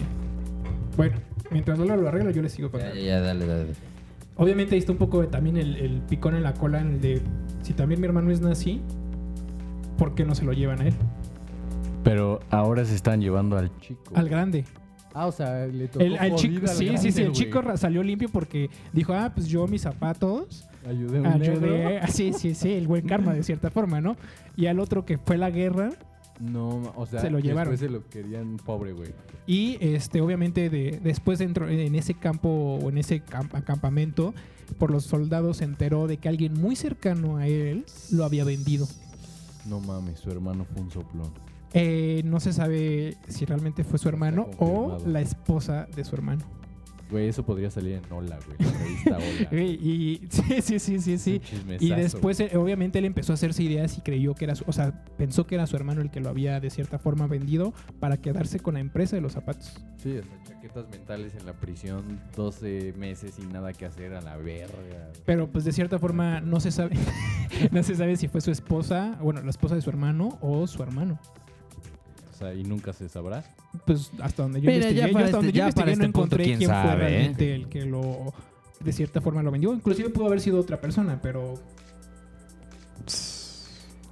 Bueno, mientras Lola lo arregla, yo le sigo Ya, contando. ya, ya, dale, dale. Obviamente ahí está un poco de- también el, el picón en la cola en el de. Si también mi hermano es nazi, ¿por qué no se lo llevan a él? Pero ahora se están llevando al chico. Al grande. Ah, o sea, le tocó El, al chico, sí, sí, sí, el chico salió limpio porque dijo, ah, pues yo mis zapatos Ayudé a un ayudé, negro. ah, sí, sí, sí, el buen karma de cierta forma, ¿no? Y al otro que fue la guerra No, o sea, Se lo llevaron. después se lo querían pobre, güey. y este obviamente de, después dentro en ese campo o en ese cam- acampamento por los soldados se enteró de que alguien muy cercano a él lo había vendido. No mames, su hermano fue un soplón. Eh, no se sabe si realmente fue su hermano o la esposa de su hermano. Güey, eso podría salir en Hola, güey. La revista Hola. Güey, Y sí, sí, sí, sí, sí. Y después, eh, obviamente, él empezó a hacerse ideas y creyó que era su, o sea, pensó que era su hermano el que lo había de cierta forma vendido para quedarse con la empresa de los zapatos. Sí, o sea, chaquetas mentales en la prisión, 12 meses sin nada que hacer a la verga. Pero pues de cierta forma no se sabe, no se sabe si fue su esposa, bueno, la esposa de su hermano o su hermano. Sea, y nunca se sabrá. Pues hasta donde yo Mira, ya investigué, yo para hasta donde este- yo ya para investigué no este punto, encontré quién quién fue sabe, ¿eh? realmente el que lo de cierta forma lo vendió. Inclusive pudo haber sido otra persona, pero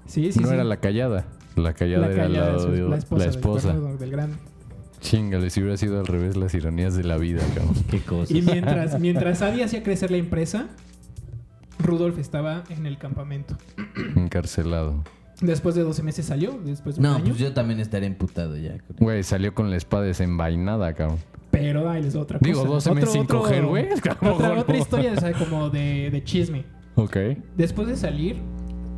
sí, sí, no sí. era la callada. La callada La era al callada, lado su- de la esposa, la del esposa. cuernudo, del grande. Chingale, si hubiera sido al revés las ironías de la vida, cabrón. Qué cosa. Y mientras, mientras Adi hacía crecer la empresa, Rudolf estaba en el campamento. Encarcelado. Después de 12 meses salió, después de un No, año. pues yo también estaré emputado ya. Güey, salió con la espada desenvainada, cabrón. Pero ahí les otra cosa. Digo, 12 meses sin coger, güey. Otra, otra historia o sea, como de, de chisme. Ok. Después de salir,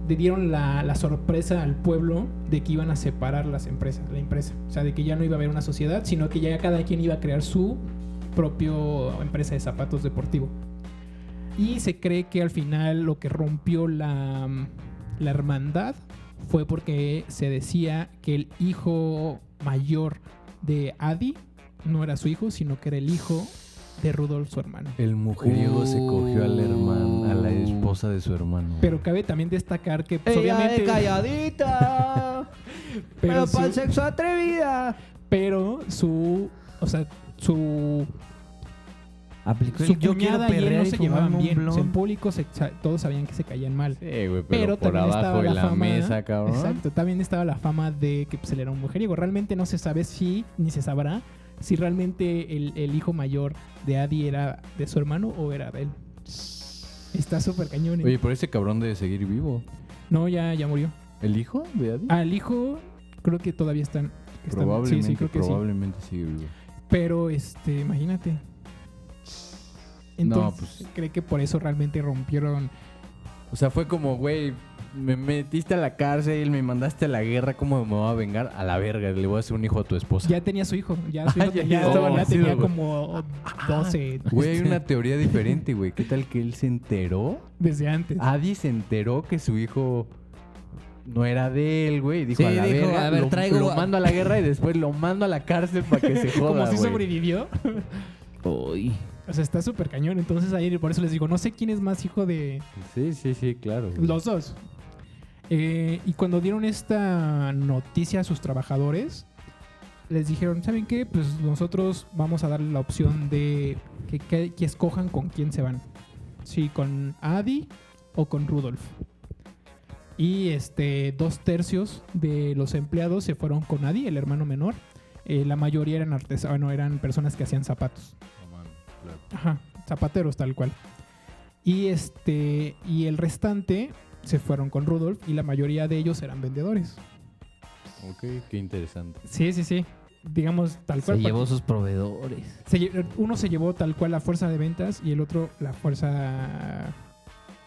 le dieron la, la sorpresa al pueblo de que iban a separar las empresas, la empresa. O sea, de que ya no iba a haber una sociedad, sino que ya cada quien iba a crear su propio empresa de zapatos deportivo. Y se cree que al final lo que rompió la, la hermandad fue porque se decía que el hijo mayor de Adi no era su hijo, sino que era el hijo de Rudolf, su hermano. El mujeriego se cogió al hermano, a la esposa de su hermano. Pero cabe también destacar que pues, Ella obviamente... es calladita. Pero pero para el su- sexo atrevida. pero su o sea su Aplicó su el yo quiero y él no se llevaban bien O sea, en público se- todos sabían que se caían mal Sí, güey, pero, pero por también estaba abajo de la la, fama mesa, cabrón. exacto también estaba la fama de que pues, él era un mujeriego realmente no se sabe si ni se sabrá si realmente el, el hijo mayor de Adi era de su hermano o era de él está súper cañón ¿eh? Oye, pero ese cabrón debe seguir vivo. no ya ya murió ¿El hijo de Adi? al hijo creo que todavía están, están- probablemente, sí sí creo que sí probablemente sigue vivo. Pero, este, imagínate. Entonces, pues- cree que por eso realmente rompieron. O sea, fue como, güey, me metiste a la cárcel, me mandaste a la guerra, ¿cómo me voy a vengar? A la verga, le voy a hacer un hijo a tu esposa. Ya tenía su hijo. Ya, su Ah, hijo ya, tenía, ya. estaba- Oh, ya tenía como 12 Güey, hay una teoría diferente, güey. ¿Qué tal que él se enteró? desde antes. Adi se enteró que su hijo no era de él, güey. y Dijo, Sí, a la dijo, verga, a ver, lo, traigo lo mando a la guerra y después lo mando a la cárcel para que se joda, como si sobrevivió. Uy. O sea, está súper cañón. Entonces ahí por eso les digo, no sé quién es más hijo de Sí, sí, sí, claro. güey. los dos. Eh, y cuando dieron esta noticia a sus trabajadores, les dijeron, ¿saben qué? Pues nosotros vamos a darle la opción de que, que- que escojan con quién se van. Si con Adi o con Rudolf. Y este, dos tercios de los empleados se fueron con Adi, el hermano menor. Eh, la mayoría eran artesanos, bueno, eran personas que hacían zapatos. Claro. Ajá, zapateros tal cual. Y este y el restante se fueron con Rudolf y la mayoría de ellos eran vendedores. Ok, qué interesante. Sí, sí, sí. Digamos tal Se cual. llevó sus proveedores. Se lle- uno se llevó tal cual la fuerza de ventas y el otro la fuerza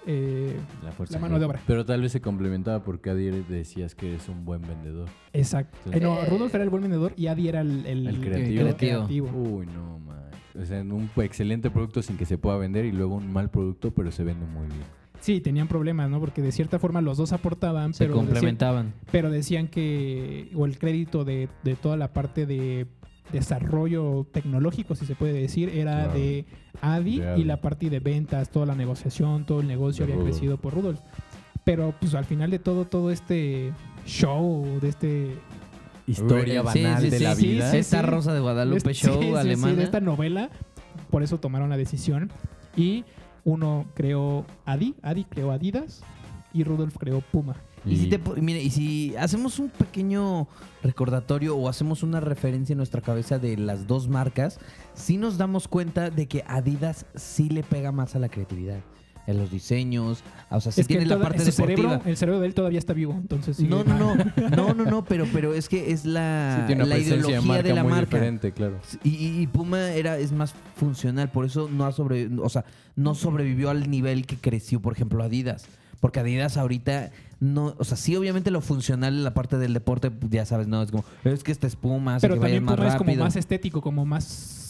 eh, La fuerza. la mano de obra. Pero tal vez se complementaba porque Adi decías que eres un buen vendedor. Exacto. Sí. Eh, no, Rudolf era el buen vendedor y Adi era el, el- El creativo. el creativo. Uy, no, man. O sea, en un excelente producto sin que se pueda vender y luego un mal producto, pero se vende muy bien. Sí, tenían problemas, ¿no? Porque de cierta forma los dos aportaban, Se pero decían- complementaban. pero decían que, o el crédito de, de toda la parte de desarrollo tecnológico, si se puede decir, era Claro. de Adi De Adi. y la parte de ventas, toda la negociación, todo el negocio De había Rudolf. crecido por Rudolf. Pero pues al final de todo, todo este show, de este... Historia banal sí, de sí, la sí, vida. sí, Esta sí. Rosa de Guadalupe de- show sí, sí, sí, alemana. de esta novela, por eso tomaron la decisión. Y uno creó Adi, Adi creó Adidas y Rudolf creó Puma. Y si, te po- mire, y si hacemos un pequeño recordatorio o hacemos una referencia en nuestra cabeza de las dos marcas, sí nos damos cuenta de que Adidas sí le pega más a la creatividad. En los diseños. O sea, sí es tiene la parte su cerebro, deportiva. el cerebro de él todavía está vivo, entonces sigue- No, no, no, no, no, no, pero, pero es que es la, Sí, la presencia de ideología marca de la muy marca. diferente, claro. Y, y- Puma era, es más funcional, por eso no ha sobre, o sea, no sobrevivió al nivel que creció, por ejemplo, Adidas. Porque Adidas ahorita no, o sea, sí, obviamente lo funcional en la parte del deporte, ya sabes, no, es como, es que esta es Puma, hace Pero que vayas también más Puma es como rápido. más estético, como más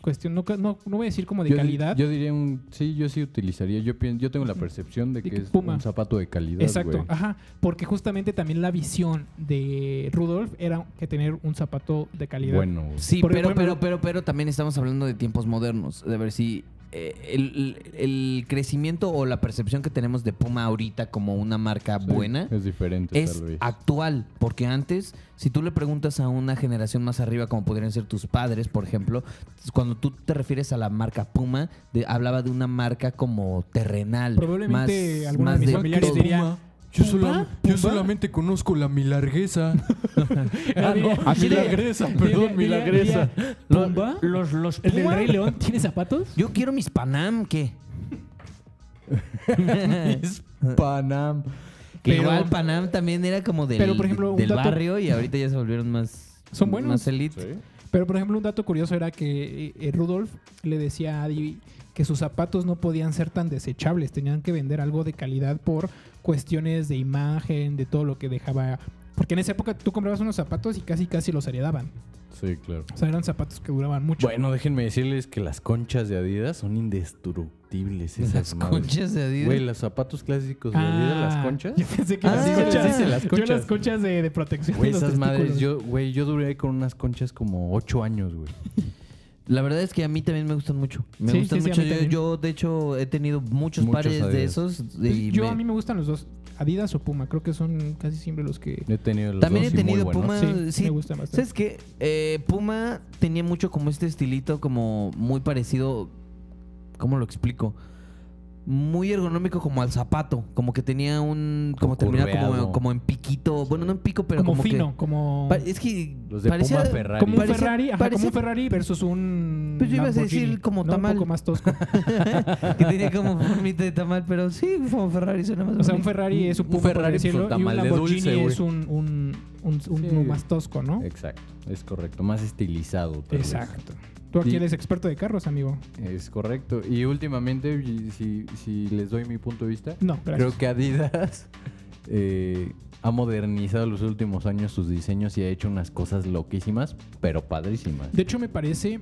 cuestión, no, no, no voy a decir como de Yo, calidad. yo diría un... Sí, yo sí utilizaría. Yo, pienso, yo tengo la percepción de De que que es Puma. un zapato de calidad, Exacto, ajá, porque justamente también la visión de Rudolf era que tener un zapato de calidad. Bueno. Sí, pero, ejemplo- pero, pero, pero también estamos hablando de tiempos modernos. De ver si el, el- el crecimiento o la percepción que tenemos de Puma ahorita como una marca Sí, buena Es diferente, es tal vez. actual. Porque antes, si tú le preguntas a una generación más arriba, como podrían ser tus padres, por ejemplo, cuando tú te refieres a la marca Puma, de- hablaba de una marca como terrenal. Probablemente más, alguno de más mis de familiares todo. Yo, solamente conozco la milarguesa. Ah, no. Milagresa, perdón, milagresa. diría, Lo- ¿Pumba? Los, los ¿El del Puma. Rey León tiene zapatos? Yo quiero mis Panam, ¿qué? es Panam. Que Pero- igual Panam también era como del, Pero, por ejemplo, un del dato- barrio y ahorita ya se volvieron más... Son buenos. Más elite. Sí. Pero, por ejemplo, un dato curioso era que eh, Rudolf le decía a Adi que sus zapatos no podían ser tan desechables, tenían que vender algo de calidad por cuestiones de imagen, de todo lo que dejaba. Porque en esa época tú comprabas unos zapatos y casi casi los heredaban. Sí, claro. O sea, eran zapatos que duraban mucho. Bueno, déjenme decirles que las conchas de Adidas son indestructibles. Esas Las madres. conchas de Adidas. Güey, los zapatos clásicos de Adidas, las Ah, conchas. Yo pensé que Ah, las sí, conchas. sí, sí, las Yo conchas. las conchas de, de protección. Güey, de los esas madres, testículos. yo, güey, yo duré con unas conchas como ocho años, güey. La verdad es que a mí también me gustan mucho. Me Sí, gustan sí, sí, a mucho. mí yo, también. yo, de hecho, he tenido muchos, Muchos pares de Adidas. esos. Pues y yo me- a mí me gustan los dos. Adidas o Puma. Creo que son casi siempre los que... He tenido los También he dos y muy tenido buenos. Puma. Sí, sí, me gustan bastante. ¿Sabes qué? Eh, Puma tenía mucho como este estilito, como muy parecido. ¿Cómo lo explico? Muy ergonómico como al zapato. Como que tenía un. Como terminaba como, Curveado. como en piquito. Bueno, no en pico, pero como, como, que- fino, como... Es que Los de parecía, Puma Ferrari. Como un Ferrari, ajá, parecía como un Ferrari versus un Pues yo iba a Lamborghini, decir como ¿no? tamal. Un poco más tosco. que tenía como formita de tamal, pero sí, como Ferrari suena más O sea, un. Ferrari es un Un Puma, por Ferrari, pues, decirlo, un y un tamal de Lamborghini dulce, es un, un, un- un- Sí. más tosco, ¿no? Exacto, es correcto. Más estilizado. vez. Tú aquí Sí. eres experto de carros, amigo. Es correcto. Y últimamente, y si, si les doy mi punto de vista, No, creo que Adidas eh, ha modernizado los últimos años sus diseños y ha hecho unas cosas loquísimas, pero padrísimas. De hecho, me parece,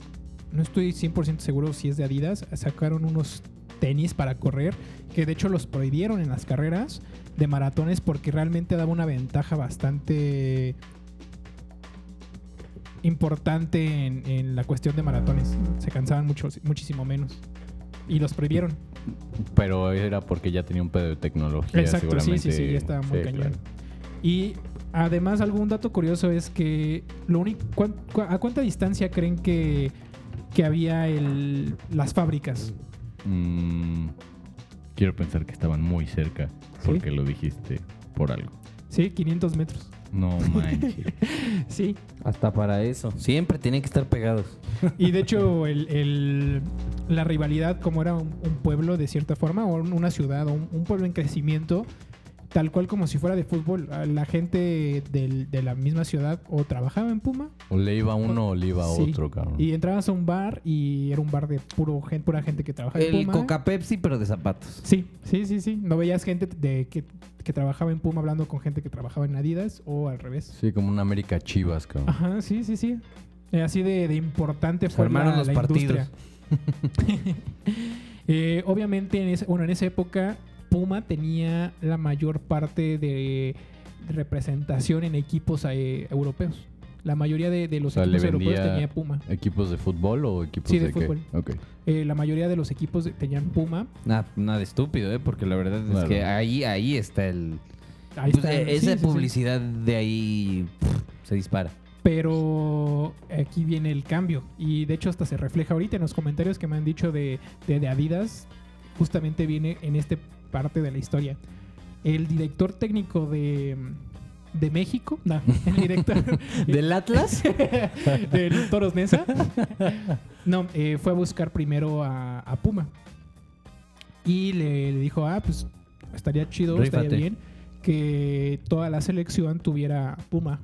no estoy 100% seguro si es de Adidas, sacaron unos tenis para correr que de hecho los prohibieron en las carreras de maratones porque realmente daba una ventaja bastante importante en, en la cuestión de maratones. Se cansaban mucho, muchísimo menos. Y los prohibieron. Pero era porque ya tenía un pedo de tecnología. Exacto, sí, sí, sí, ya estaba muy Sí, cañón. claro. Y además, algún dato curioso es que lo único, cuán- ¿a cuánta distancia creen que, que había el, las fábricas? Mm, quiero pensar que estaban muy cerca ¿Sí? porque lo dijiste por algo. Sí, 500 metros. No manches. Sí. Hasta para eso. Siempre tienen que estar pegados. Y de hecho, el, el- la rivalidad, como era un, un pueblo de cierta forma, o un- una ciudad, o un, un pueblo en crecimiento, tal cual como si fuera de fútbol, la gente del- de la misma ciudad o trabajaba en Puma o le iba a uno o le iba a Sí. otro, cabrón. y entrabas a un bar y era un bar de puro gen- pura gente que trabajaba en El Puma. Coca Pepsi, pero de zapatos. Sí, sí, sí, sí. No veías gente de que, que trabajaba en Puma hablando con gente que trabajaba en Adidas o al revés. Sí, como una América Chivas, cabrón. Ajá, sí, sí, sí. Eh, así de, de importante Se fue la, los la partidos. industria. Eh, obviamente, en ese- bueno, en esa época, Puma tenía la mayor parte de representación en equipos eh, europeos. La mayoría de, de los O sea, le equipos europeos tenía Puma. ¿Equipos de fútbol o equipos Sí, de, de qué? fútbol. Ok. Eh, la mayoría de los equipos de- tenían Puma. Nada, nada de estúpido, ¿eh? Porque la verdad es Claro. que ahí, ahí está el... Ahí pues, está. esa sí, sí. publicidad de ahí pff, se dispara. Pero aquí viene el cambio. Y de hecho hasta se refleja ahorita en los comentarios que me han dicho de, de- de Adidas. Justamente viene en esta parte de la historia. El director técnico de, de México, no, el director ¿Del Atlas? del Toros Nesa, no, eh, fue a buscar primero a, a Puma. y le, le dijo, ah, pues estaría chido, estaría bien que toda la selección tuviera Puma.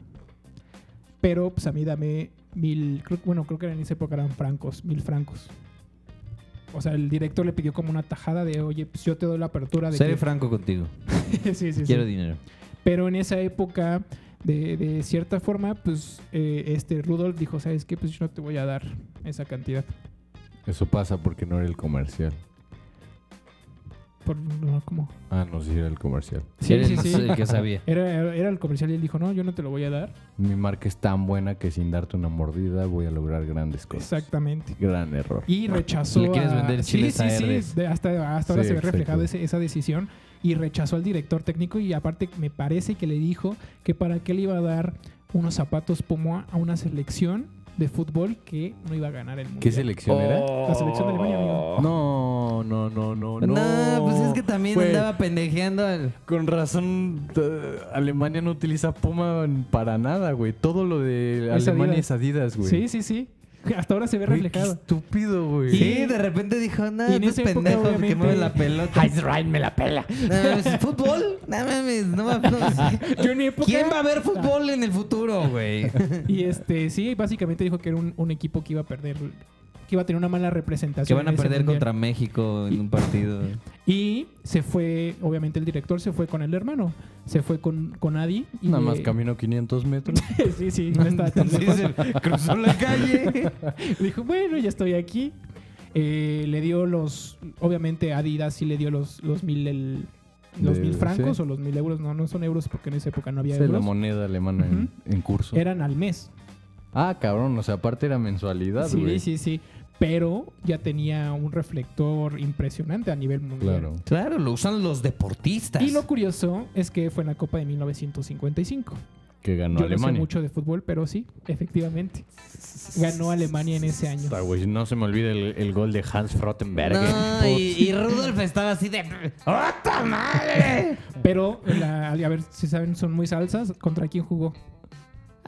Pero pues a mí dame mil, creo, bueno, creo que en esa época eran francos, mil francos. O sea, el director le pidió como una tajada de, oye, pues yo te doy la apertura de Seré que... franco contigo. sí, sí, sí. Quiero dinero. Pero en esa época, de, de cierta forma, pues eh, este Rudolf dijo, ¿sabes qué? Pues yo no te voy a dar esa cantidad. Eso pasa porque no era el comercial. Por, no, ¿cómo? Ah, no, sí era el comercial. Sí, sí, sí. el que sabía. Era, era, era el comercial y él dijo, no, yo no te lo voy a dar. Mi marca es tan buena que sin darte una mordida voy a lograr grandes cosas. Exactamente. Gran error. Y rechazó. Le quieres vender sí, chiles sí, a sí, hasta, hasta ahora Sí, se ve reflejado ese- esa decisión. Y rechazó al director técnico. Y aparte, me parece que le dijo que para qué le iba a dar unos zapatos Puma a una selección de fútbol que no iba a ganar el mundial. ¿Qué selección era? La selección de Alemania, amigo. No, no, no, no, no. No, pues es que también Güey, andaba pendejeando al... Con razón, Alemania no utiliza Puma para nada, güey. Todo lo de Es Alemania Adidas. es Adidas, güey. Sí, sí, sí. Hasta ahora se ve Güey, qué reflejado. estúpido, güey. Sí, de repente dijo, no, en época, pendejos que la pelota. me la pela. No, mames, ¿Fútbol? No mames, no mames. Yo en época... ¿Quién va a ver fútbol en el futuro, güey? Y este, sí, básicamente dijo que era un, un equipo que iba a perder, que iba a tener una mala representación. Que van a ese perder mundial. contra México en un partido. Y se fue, obviamente el director se fue con el hermano, se fue con, con Adi. Y Nada más caminó 500 metros. sí, sí, no estaba tan lejos. cruzó la calle. Dijo, bueno, ya estoy aquí. Eh, le dio los, obviamente Adidas sí le dio los, los mil, el- los De- mil francos sí. o los mil euros. No, no son euros porque en esa época no había es la euros. moneda alemana en, en curso. Eran al mes. Ah, cabrón, o sea, aparte era mensualidad, Sí, sí, sí. Pero ya tenía un reflector impresionante a nivel mundial. Claro. Claro, lo usan los deportistas. Y lo curioso es que fue en la Copa de 1955. Que ganó Yo no sé Alemania. mucho de fútbol, pero sí, efectivamente. Ganó Alemania en ese año. No se me olvide el, el gol de Hans Frottenberg. No, y, y Rudolf estaba así de... ¡Otra madre! Pero, la- a ver si saben, son muy salsas. ¿Contra quién jugó?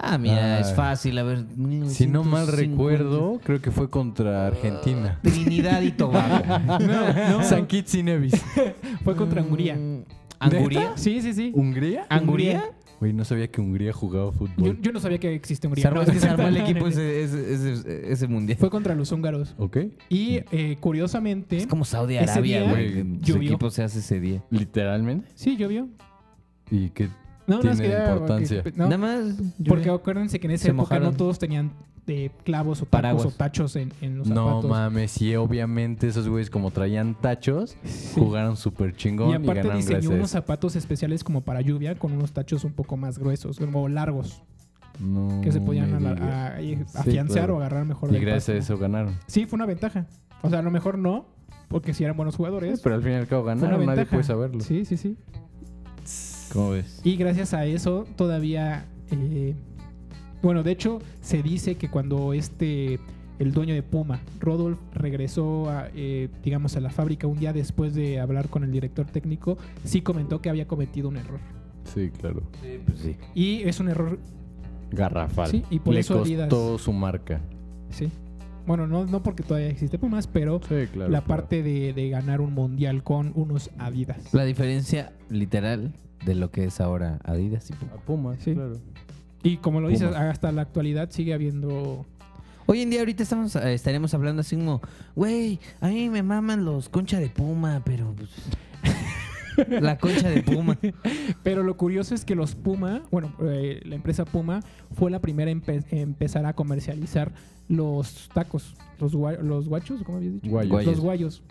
Ah, mira, Ah. es fácil, a ver. Si no mal 1950. recuerdo, creo que fue contra Argentina. Trinidad y Tobago. No, no. San Kitts y Nevis. Fue contra Hungría. Mm, ¿Anguría? Sí, sí, sí. ¿Hungría? ¿Anguría? Güey, no sabía que Hungría jugaba fútbol. yo no sabía que existe Hungría. Se armó, No, es que se armó el equipo ese, ese, ese, ese mundial. Fue contra los húngaros. ¿Ok? Y eh, curiosamente, Es como Saudi Arabia, güey. Su equipo se hace ese día. Literalmente. sí, llovió. ¿Y qué? No, no, es que Tiene importancia. que- no, Nada más. porque acuérdense que en esa época mojaron. no todos tenían eh, clavos o tacos Paraguas. o tachos en, en los No zapatos. mames, sí, obviamente esos güeyes como traían tachos, Sí. jugaron súper chingón Y y, aparte ganaron diseñó gracias a unos eso. zapatos especiales como para lluvia con unos tachos un poco más gruesos, como largos, No que se podían a- a- Sí, afianzar claro. o agarrar mejor Y del gracias a pasto. eso ganaron. Sí, fue una ventaja. O sea, a lo mejor no, porque si eran buenos jugadores. Pero al fin y al cabo ganaron, nadie puede saberlo. Sí, sí, sí. ¿Cómo ves? Y gracias a eso todavía... eh, bueno, de hecho, se dice que cuando este... El dueño de Puma, Rodolf, regresó a, eh, digamos, a la fábrica un día después de hablar con el director técnico, sí comentó que había cometido un error. Sí, claro. Sí, pues sí. Y es un error Garrafal. Sí, y por Le eso costó Adidas- su marca. Sí. Bueno, no, no porque todavía existe Pumas, pero Sí, claro. la claro. parte de, de ganar un mundial con unos Adidas. La diferencia literal de lo que es ahora Adidas y Puma. A Pumas, Sí. claro. Y como lo dices, Puma. hasta la actualidad sigue habiendo. Hoy en día ahorita estamos eh, estaríamos hablando así como, güey, a mí me maman los concha de puma, pero pues, la concha de puma. Pero lo curioso es que los Puma, bueno, eh, la empresa Puma fue la primera en empe- en empezar a comercializar los tacos, los, gua- los guachos, ¿cómo habías dicho? Guayos. Los guayos.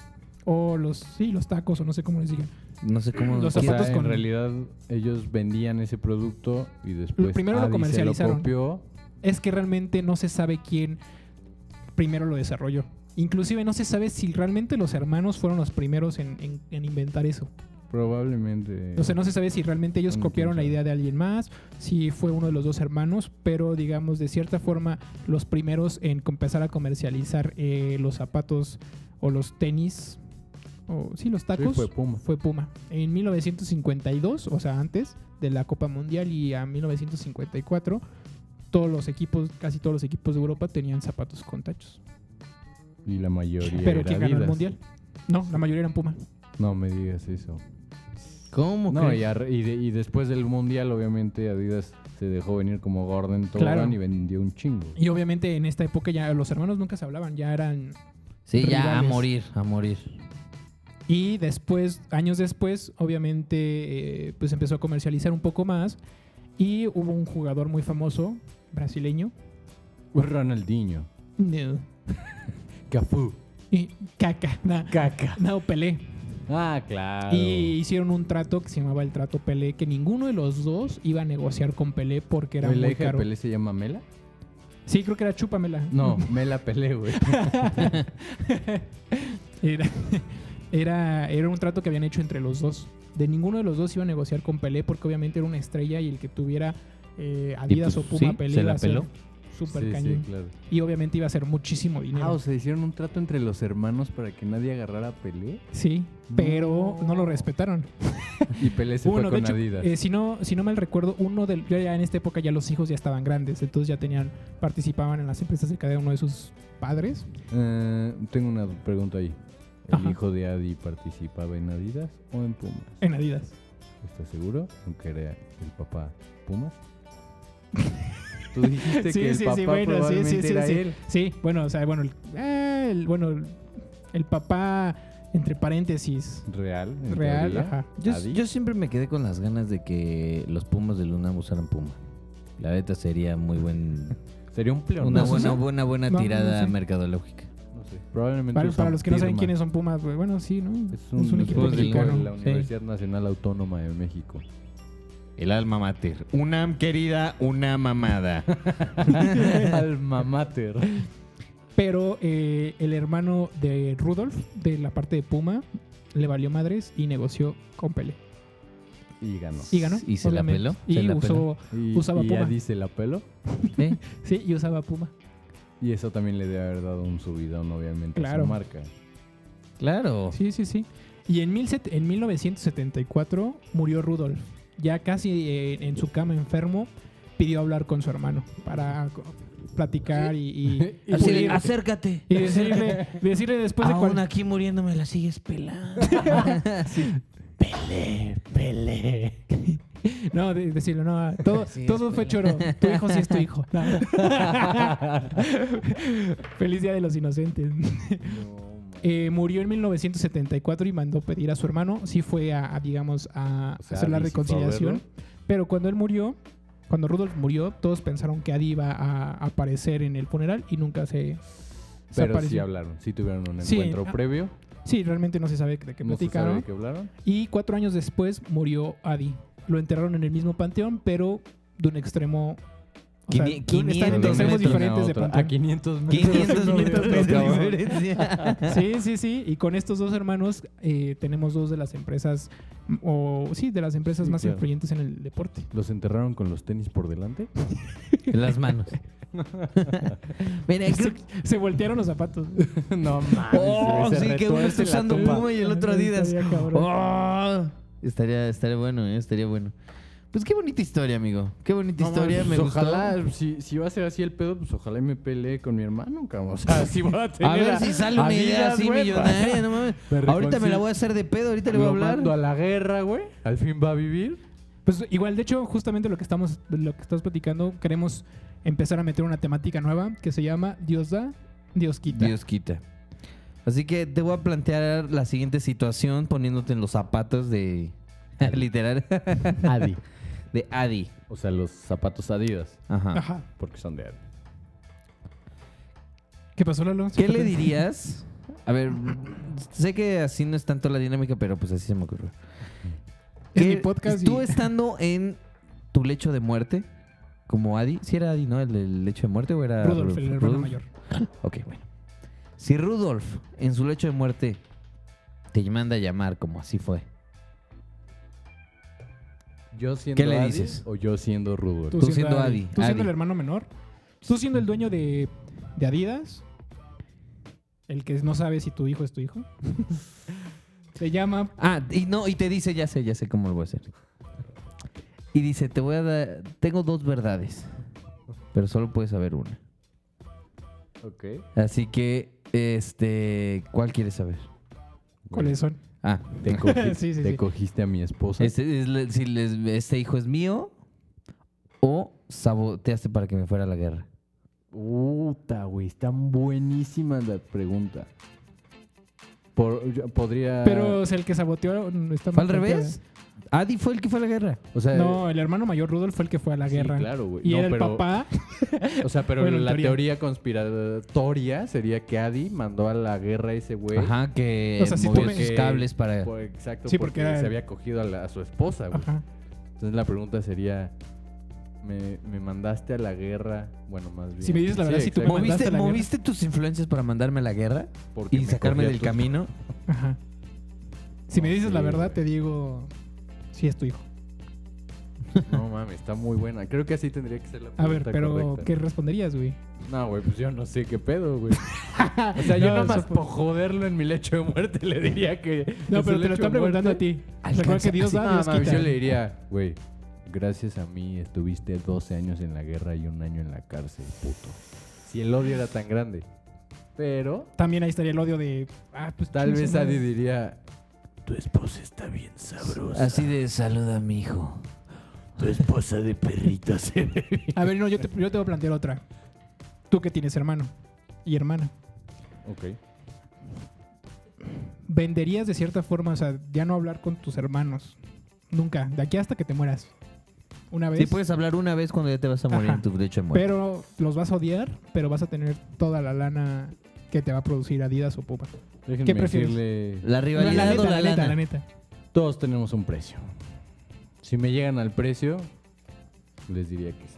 O los, sí, los tacos, o no sé cómo les digan. No sé cómo. Los O zapatos sea, con- en realidad ellos vendían ese producto y después Primero lo Adi comercializaron. copió. es que realmente no se sabe quién primero lo desarrolló. Inclusive no se sabe si realmente los hermanos fueron los primeros en, en- en inventar eso. Probablemente. No se sabe si realmente ellos copiaron la idea de alguien más, si fue uno de los dos hermanos, pero digamos, de cierta forma, los primeros en empezar a comercializar eh, los zapatos o los tenis, o sí, los Sí, tacos, fue Puma. fue Puma. En 1952, o sea, antes de la Copa Mundial y a 1954, todos los equipos, casi todos los equipos de Europa tenían zapatos con tachos. Y la mayoría Pero era ¿quién ganó el. Mundial? No, la mayoría eran Puma. No me digas eso. ¿Cómo No, y, y de- y después del mundial, obviamente, Adidas se dejó venir como Gordon Tobogán Claro. y vendió un chingo. Y obviamente en esta época ya los hermanos nunca se hablaban, ya eran... Sí, ya a morir, a morir. Y después, años después, obviamente, eh, pues empezó a comercializar un poco más. Y hubo un jugador muy famoso, brasileño. Ronaldinho. No. Cafú. Y Caca. na- Caca. No, Pelé. Ah, claro. Y hicieron un trato que se llamaba el trato Pelé, que ninguno de los dos iba a negociar con Pelé porque era Oye, ¿La muy caro. Pelé se llama Mela? Sí, creo que era Chúpamela. No, Mela Pelé, güey. Era, era, era un trato que habían hecho entre los dos. De ninguno de los dos iba a negociar con Pelé porque obviamente era una estrella y el que tuviera eh, Adidas pues, o Puma sí, Pelé se la ser peló. Súper Sí, sí, cañón. claro. Y obviamente iba a ser muchísimo dinero. Ah, o sea, hicieron un trato entre los hermanos para que nadie agarrara a Pelé. Sí, pero no lo respetaron. Y Pelé se Uno, fue con hecho, Adidas. eh, si, no, si no mal recuerdo, uno del, ya ya en esta época ya los hijos ya estaban grandes, entonces ya tenían, participaban en las empresas de cada uno de sus padres. Eh, tengo una pregunta ahí. ¿El Ajá. hijo de Adi participaba en Adidas o en Pumas? En Adidas. ¿Estás seguro? Aunque era el papá Pumas. Tú dijiste que el papá probablemente era sí. él. Sí, bueno, o sea, bueno, el, eh, el- bueno, el, papá, entre paréntesis, Real. en real, teoría. ajá. Yo, yo siempre me quedé con las ganas de que los Pumas de Luna usaran Puma. La neta sería muy buen... Sería un pleonasmo. Una no buena, buena, buena No, no tirada sé. mercadológica. No sé. Probablemente Para, para los que no saben quiénes son Pumas, pues, bueno, sí, ¿no? Es un, es un equipo equipo de la Sí. Universidad Nacional Autónoma de México. El alma mater. Una querida, una mamada. Alma mater. Pero eh, el hermano de Rudolf, de la parte de Puma, le valió madres y negoció con Pelé. Y ganó. Y ganó. ¿Y se la peló? Y ¿Se la usó, Y, Usaba y Puma. Adi se la peló. ¿Sí? sí, y usaba Puma. Y eso también le debe haber dado un subidón, obviamente, a su marca. Claro. Sí, sí, sí. Y en, mil set- en 1974 murió Rudolf. Ya casi eh, en su cama enfermo, pidió hablar con su hermano para platicar y, y, y Así de, pulir- acércate. y decirle, decirle después de Aún cual- aquí muriéndome la sigues pelando. Pelé, Pelé. No, de- decirle, no, todo, Sí, todo fue choro. Tu hijo sí es tu hijo. No. Feliz Día de los Inocentes. Eh, murió en 1974 y mandó pedir a su hermano. Sí fue a, a, digamos, a O sea, hacer la reconciliación. Pero cuando él murió, cuando Rudolf murió, todos pensaron que Adi iba a aparecer en el funeral y nunca se, se Pero sí hablaron, sí tuvieron un Sí, encuentro ah, previo. Sí, realmente no se sabe de qué No se sabe platicaron. de qué hablaron. Y cuatro años después murió Adi. Lo enterraron en el mismo panteón, pero de un extremo. O sea, Quini- de un- están en 500 extremos diferentes de panteón. A 500 metros. 500 metros de diferencia. Sí, sí, sí. Y con estos dos hermanos eh, tenemos dos de las empresas, o sí, de las empresas Sí, más claro. influyentes en el deporte. ¿Los enterraron con los tenis por delante? En las manos. Mira, Se, se voltearon los zapatos. no mames. Oh, se sí, que uno está usando. Puma y el otro Adidas. Estaría. Oh, estaría, estaría bueno, ¿eh? estaría bueno. Pues qué bonita historia, amigo. Qué bonita No historia, me pues, gustó. Ojalá, si, si va a ser así el pedo, pues ojalá y me pelee con mi hermano, cabrón. O sea, si voy a tener A ver si sale una idea así güey, millonaria, no mames. Me Ahorita me la voy a hacer de pedo, ahorita le voy a Lo mando hablar. a la guerra, güey. Al fin va a vivir. Pues igual, de hecho, justamente lo que estamos, lo que estás platicando, queremos empezar a meter una temática nueva que se llama Dios da, Dios quita. Dios quita. Así que te voy a plantear la siguiente situación poniéndote en los zapatos de... literal. Adi. De Adi. O sea, los zapatos Adidas. Ajá. Ajá. Porque son de Adi. ¿Qué pasó, Lalo? ¿Qué le dirías? A ver, sé que así no es tanto la dinámica, pero pues así se me ocurrió. Es mi podcast Tú y- estando en tu lecho de muerte, como Adi, si era Adi, ¿no? El, del lecho de muerte o era Rudolf, el hermano Rudolf? mayor. Ok, bueno. Si Rudolf en su lecho de muerte te manda a llamar como así fue, ¿Yo siendo ¿Qué le Adi dices? o yo siendo Rudolf? Tú siendo Adi, Tú siendo Adi. el hermano menor. Tú siendo el dueño de, de Adidas. El que no sabe si tu hijo es tu hijo. Te llama. Ah, y no, y te dice, ya sé, ya sé cómo lo voy a hacer. Y dice, te voy a dar, tengo dos verdades, pero solo puedes saber una. Ok. Así que, este, ¿cuál quieres saber? ¿Cuáles son? Ah, Te, cogi- Sí, sí, te sí. cogiste a mi esposa. este, es si les- este hijo es mío o saboteaste para que me fuera a la guerra. Puta, güey. Están buenísimas las preguntas. Por, yo podría. Pero o sea, el que saboteó no está ¿Fue al revés? Adi fue el que fue a la guerra. O sea, No, el hermano mayor Rudolf fue el que fue a la sí, guerra. claro, güey. Y No, era el papá. O sea, pero Bueno, en la teoría. teoría. conspiratoria sería que Adi mandó a la guerra a ese güey. Ajá, que O sea, si movió sus cables para... por- exacto, Sí, porque, porque era- se había cogido a, la- a su esposa, güey. Ajá. Entonces la pregunta sería: ¿me, me mandaste a la guerra? Bueno, más bien. Si me dices la verdad, sí, tú me ¿Moviste, a la guerra. ¿Moviste tus influencias para mandarme a la guerra porque y me sacarme del tus- camino? Ajá. Si me dices la verdad, güey. te digo. Sí, es tu hijo. No mames, está muy buena. Creo que así tendría que ser la A ver, pregunta pero correcta. ¿qué responderías, güey? No, güey, pues yo no sé qué pedo, güey. O sea, yo nada más por joderlo en mi lecho de muerte le diría que. No, pero te lo están preguntando a ti. Recuerda que Dios da, No, Dios quita. yo le diría, güey, gracias a mí estuviste 12 años en la guerra y un año en la cárcel, puto. Si el odio era tan grande. Pero También ahí estaría el odio de. Ah, pues tal vez. Adi diría, tu esposa está bien sabrosa. Así de saluda a mi hijo. Tu esposa de perrito se ve bien". A ver, no, yo te, yo te voy a plantear otra. Tú que tienes hermano y hermana. Ok. ¿Venderías de cierta forma, o sea, ya no hablar con tus hermanos? Nunca, de aquí hasta que te mueras. Una vez. Sí, puedes hablar una vez cuando ya te vas a morir Ajá. en tu lecho de muerte. Pero los vas a odiar, pero vas a tener toda la lana que te va a producir Adidas o Pupa. Déjenme ¿Qué prefieres? decirle, La La, rivalidad neta, o la, la neta, lana. la neta. todos tenemos un precio. Si me llegan al precio, les diría que sí.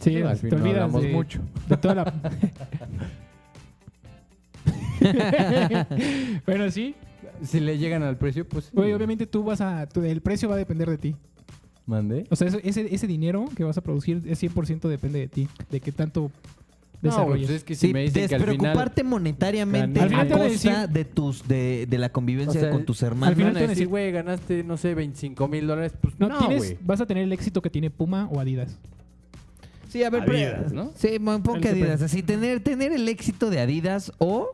Sí, al te olvidas hablamos de, mucho. de toda la... bueno, sí. Si le llegan al precio, pues. sí. Güey, obviamente tú vas a... tú- el precio va a depender de ti. Mandé. O sea, eso- ese, ese dinero que vas a producir es 100% depende de ti. De qué tanto No, pues es que si Sí, me dicen que al final. despreocuparte monetariamente Al final a te van a costa decir- de tus de, de la convivencia O sea, con tus al hermanos. Al final te van a decir, güey, ganaste, no sé, 25 mil dólares. Pues no, no, tienes, güey. vas a tener el éxito que tiene Puma o Adidas. Sí, a ver, Adidas, pero- ¿no? Sí, un poco El que Adidas. Así, tener, tener el éxito de Adidas o,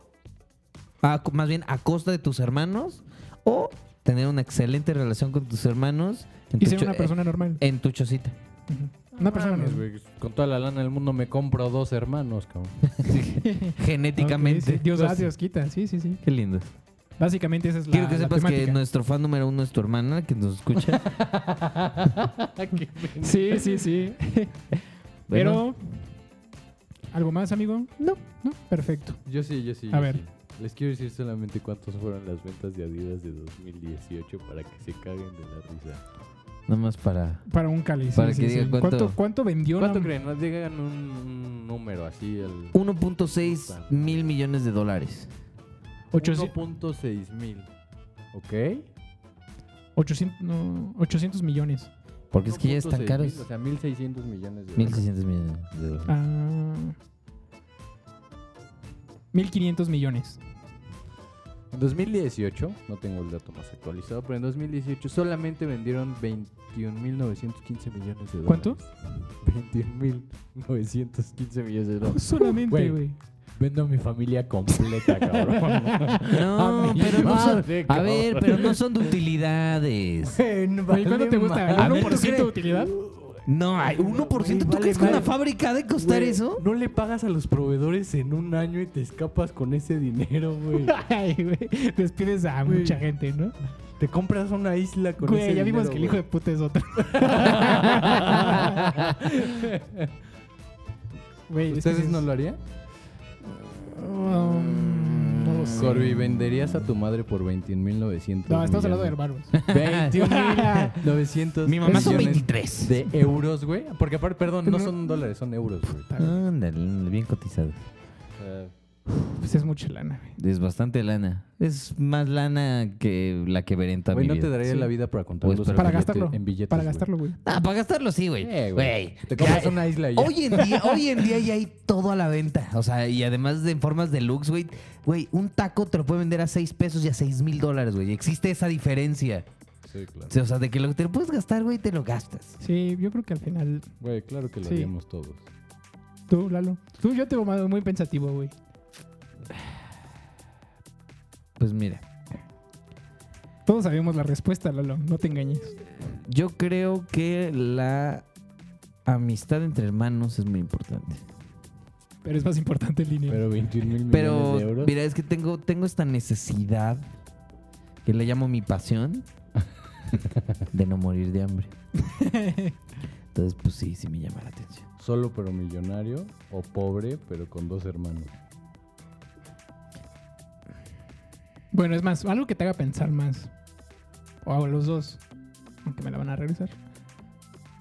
a- más bien, a costa de tus hermanos o tener una excelente relación con tus hermanos en Y tu, ser cho- una persona normal. en tu chocita. Ujú. Una persona Mames, normal. güey, Con toda la lana del mundo me compro dos hermanos, cabrón. Genéticamente. Ok, sí. Dios da, Dios quita. Sí, sí, sí. Qué lindo. Básicamente esa es la Quiero que la sepas que temática. nuestro fan número uno es tu hermana, que nos escucha. Sí, sí, sí. Pero... ¿Algo más, amigo? No. No, perfecto. Yo sí, yo sí. A yo ver. sí. Les quiero decir solamente cuántos fueron las ventas de Adidas de 2018 para que se caguen de la risa. Nada más para... Para un cáliz. Para sí, que sí, diga sí. cuánto- ¿Cuánto, cuánto vendió? ¿Cuánto la- creen? Nos digan un, un número así. El 1.6 mil millones de dólares. 800, 1.6 mil. ¿Ok? 800, no, 800 millones. Porque es que ya están 1.6 caros. o sea, 1.600 millones de dólares. 1.600 millones de dólares. Ah, 1.500 millones. En 2018, no tengo el dato más actualizado, pero en 2018 solamente vendieron 21.915 millones de dólares. ¿Cuánto? 21.915 millones de dólares. Solamente, Güey. Vendo a mi familia completa, cabrón. No, pero no son... madre, A ver, pero no son de utilidades. Oye, ¿Cuánto te gusta? ¿El ver, 1% ¿tú de utilidad? No, hay 1%. ¿Tú vale crees que una madre. fábrica de costar eso? No le pagas a los proveedores en un año y te escapas con ese dinero, güey. Ay, güey. Despides a mucha gente, ¿no? Te compras una isla con ese Güey, ya vimos dinero, que el hijo de puta es otro. Es ¿Ustedes no lo harían? Um, sé. Corby, ¿venderías a tu madre por 21.900 No, estamos hablando de hermanos. 21.900 Mi mamá son millones 23. de euros, güey. Porque aparte, perdón, no son dólares, son euros, güey. Ándale, bien cotizado. Pues es mucha lana, güey. Es bastante lana. Es más lana que la que veré en toda Güey, mi no vida. te daría Sí. la vida para Pues, contarlos pero en Para gastarlo. En billetes, Para gastarlo, güey. Ah, para gastarlo sí, güey. Eh. Te compras una isla ya. Hoy en día, hoy en día ya hay todo a la venta. O sea, y además de en formas deluxe, güey. Güey, un taco te lo puede vender a 6 pesos y a 6 mil dólares, güey. Existe esa diferencia. Sí, claro. O sea, de que lo que te lo puedes gastar, güey, te lo gastas. Sí, yo creo que al final. Güey, claro que lo Sí. haríamos todos. Tú, Lalo. Tú, yo te veo muy pensativo, güey. Pues mira, Todos sabemos la respuesta, Lalo. No te engañes. yo creo que la amistad entre hermanos es muy importante. Pero es más importante el dinero. Pero 21 mil millones Pero de euros. mira, es que tengo, tengo esta necesidad que le llamo mi pasión de no morir de hambre. Entonces, pues sí, sí me llama la atención. Solo pero millonario o pobre pero con dos hermanos. Bueno, es más, algo que te haga pensar más. O a los dos. Aunque me la van a regresar.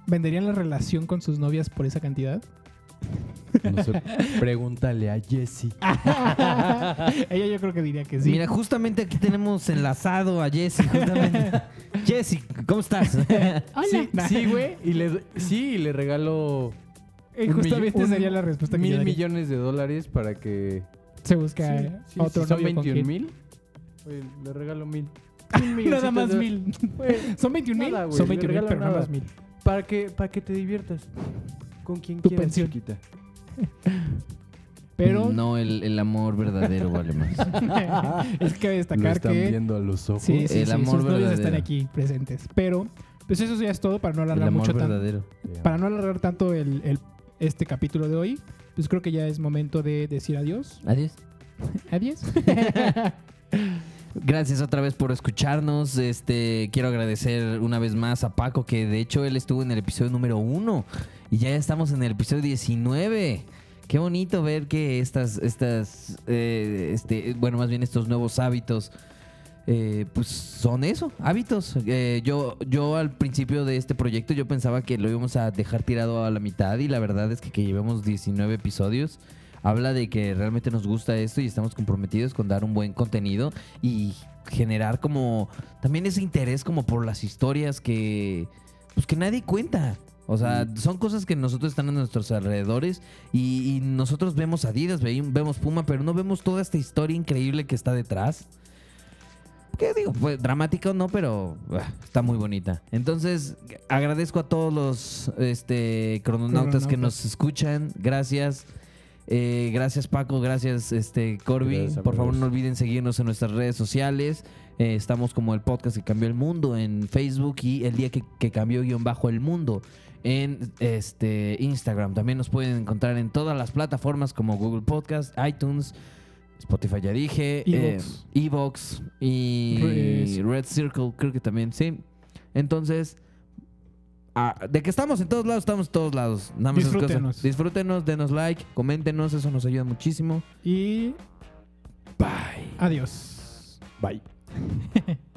¿Venderían la relación con sus novias por esa cantidad? No sé, pregúntale a Jessie. Ella yo creo que diría que sí. Mira, justamente aquí tenemos enlazado a. Justamente. Jesse, ¿cómo estás? Sí, sí, güey. Y le, sí, y le regalo Eh, justamente sería la respuesta que yo mil daría. millones de dólares para que... Se busca Sí, sí, otro si son novio con 21 quien- mil, le regalo mil. Nada más mil. ¿Son 21 mil? Son le 21 mil, regalo pero nada nada. más mil. Para que, para que te diviertas. Con quien Tu quieras, pensión. chiquita. Pero No, el, el amor verdadero vale más. es que cabe Lo destacar están que viendo a los ojos. sí, sí, El sí, amor sus novios verdadero. están aquí presentes. Pero pues eso ya es todo para no El alargar amor mucho tanto. verdadero. Para no alargar tanto el, el- este capítulo de hoy, pues creo que ya es momento de decir adiós. Adiós. Adiós. Gracias otra vez por escucharnos. Este, quiero agradecer una vez más a Paco, que de hecho él estuvo en el episodio número uno y ya estamos en el episodio 19. Qué bonito ver que estas, estas, eh, este, bueno, más bien estos nuevos hábitos, eh, pues son eso, hábitos. Eh, yo, yo al principio de este proyecto yo pensaba que lo íbamos a dejar tirado a la mitad y la verdad es que llevemos 19 episodios habla de que realmente nos gusta esto y estamos comprometidos con dar un buen contenido y generar como también ese interés como por las historias que pues que nadie cuenta. O sea, son cosas que nosotros están a nuestros alrededores y, y nosotros vemos Adidas, ve- vemos Puma, pero no vemos toda esta historia increíble que está detrás. ¿Qué digo? Pues dramática o no, pero ah, está muy bonita. Entonces, agradezco a todos los este, crononautas que nos escuchan. Gracias. Eh, gracias Paco, gracias este Corby. Gracias, Por favor no olviden seguirnos en nuestras redes sociales. Eh, estamos como el podcast que cambió el mundo en Facebook y el día que, que cambió guion bajo el mundo en este Instagram. También nos pueden encontrar en todas las plataformas como Google Podcast, iTunes, Spotify ya dije, Evox. eh, Evox y Res- Red Circle creo que también, sí. Entonces, ah, de que estamos en todos lados, estamos en todos lados. Nada más esas cosas. Disfrútenos. Disfrútenos, denos like, coméntenos, eso nos ayuda muchísimo. y Bye. adiós. Bye.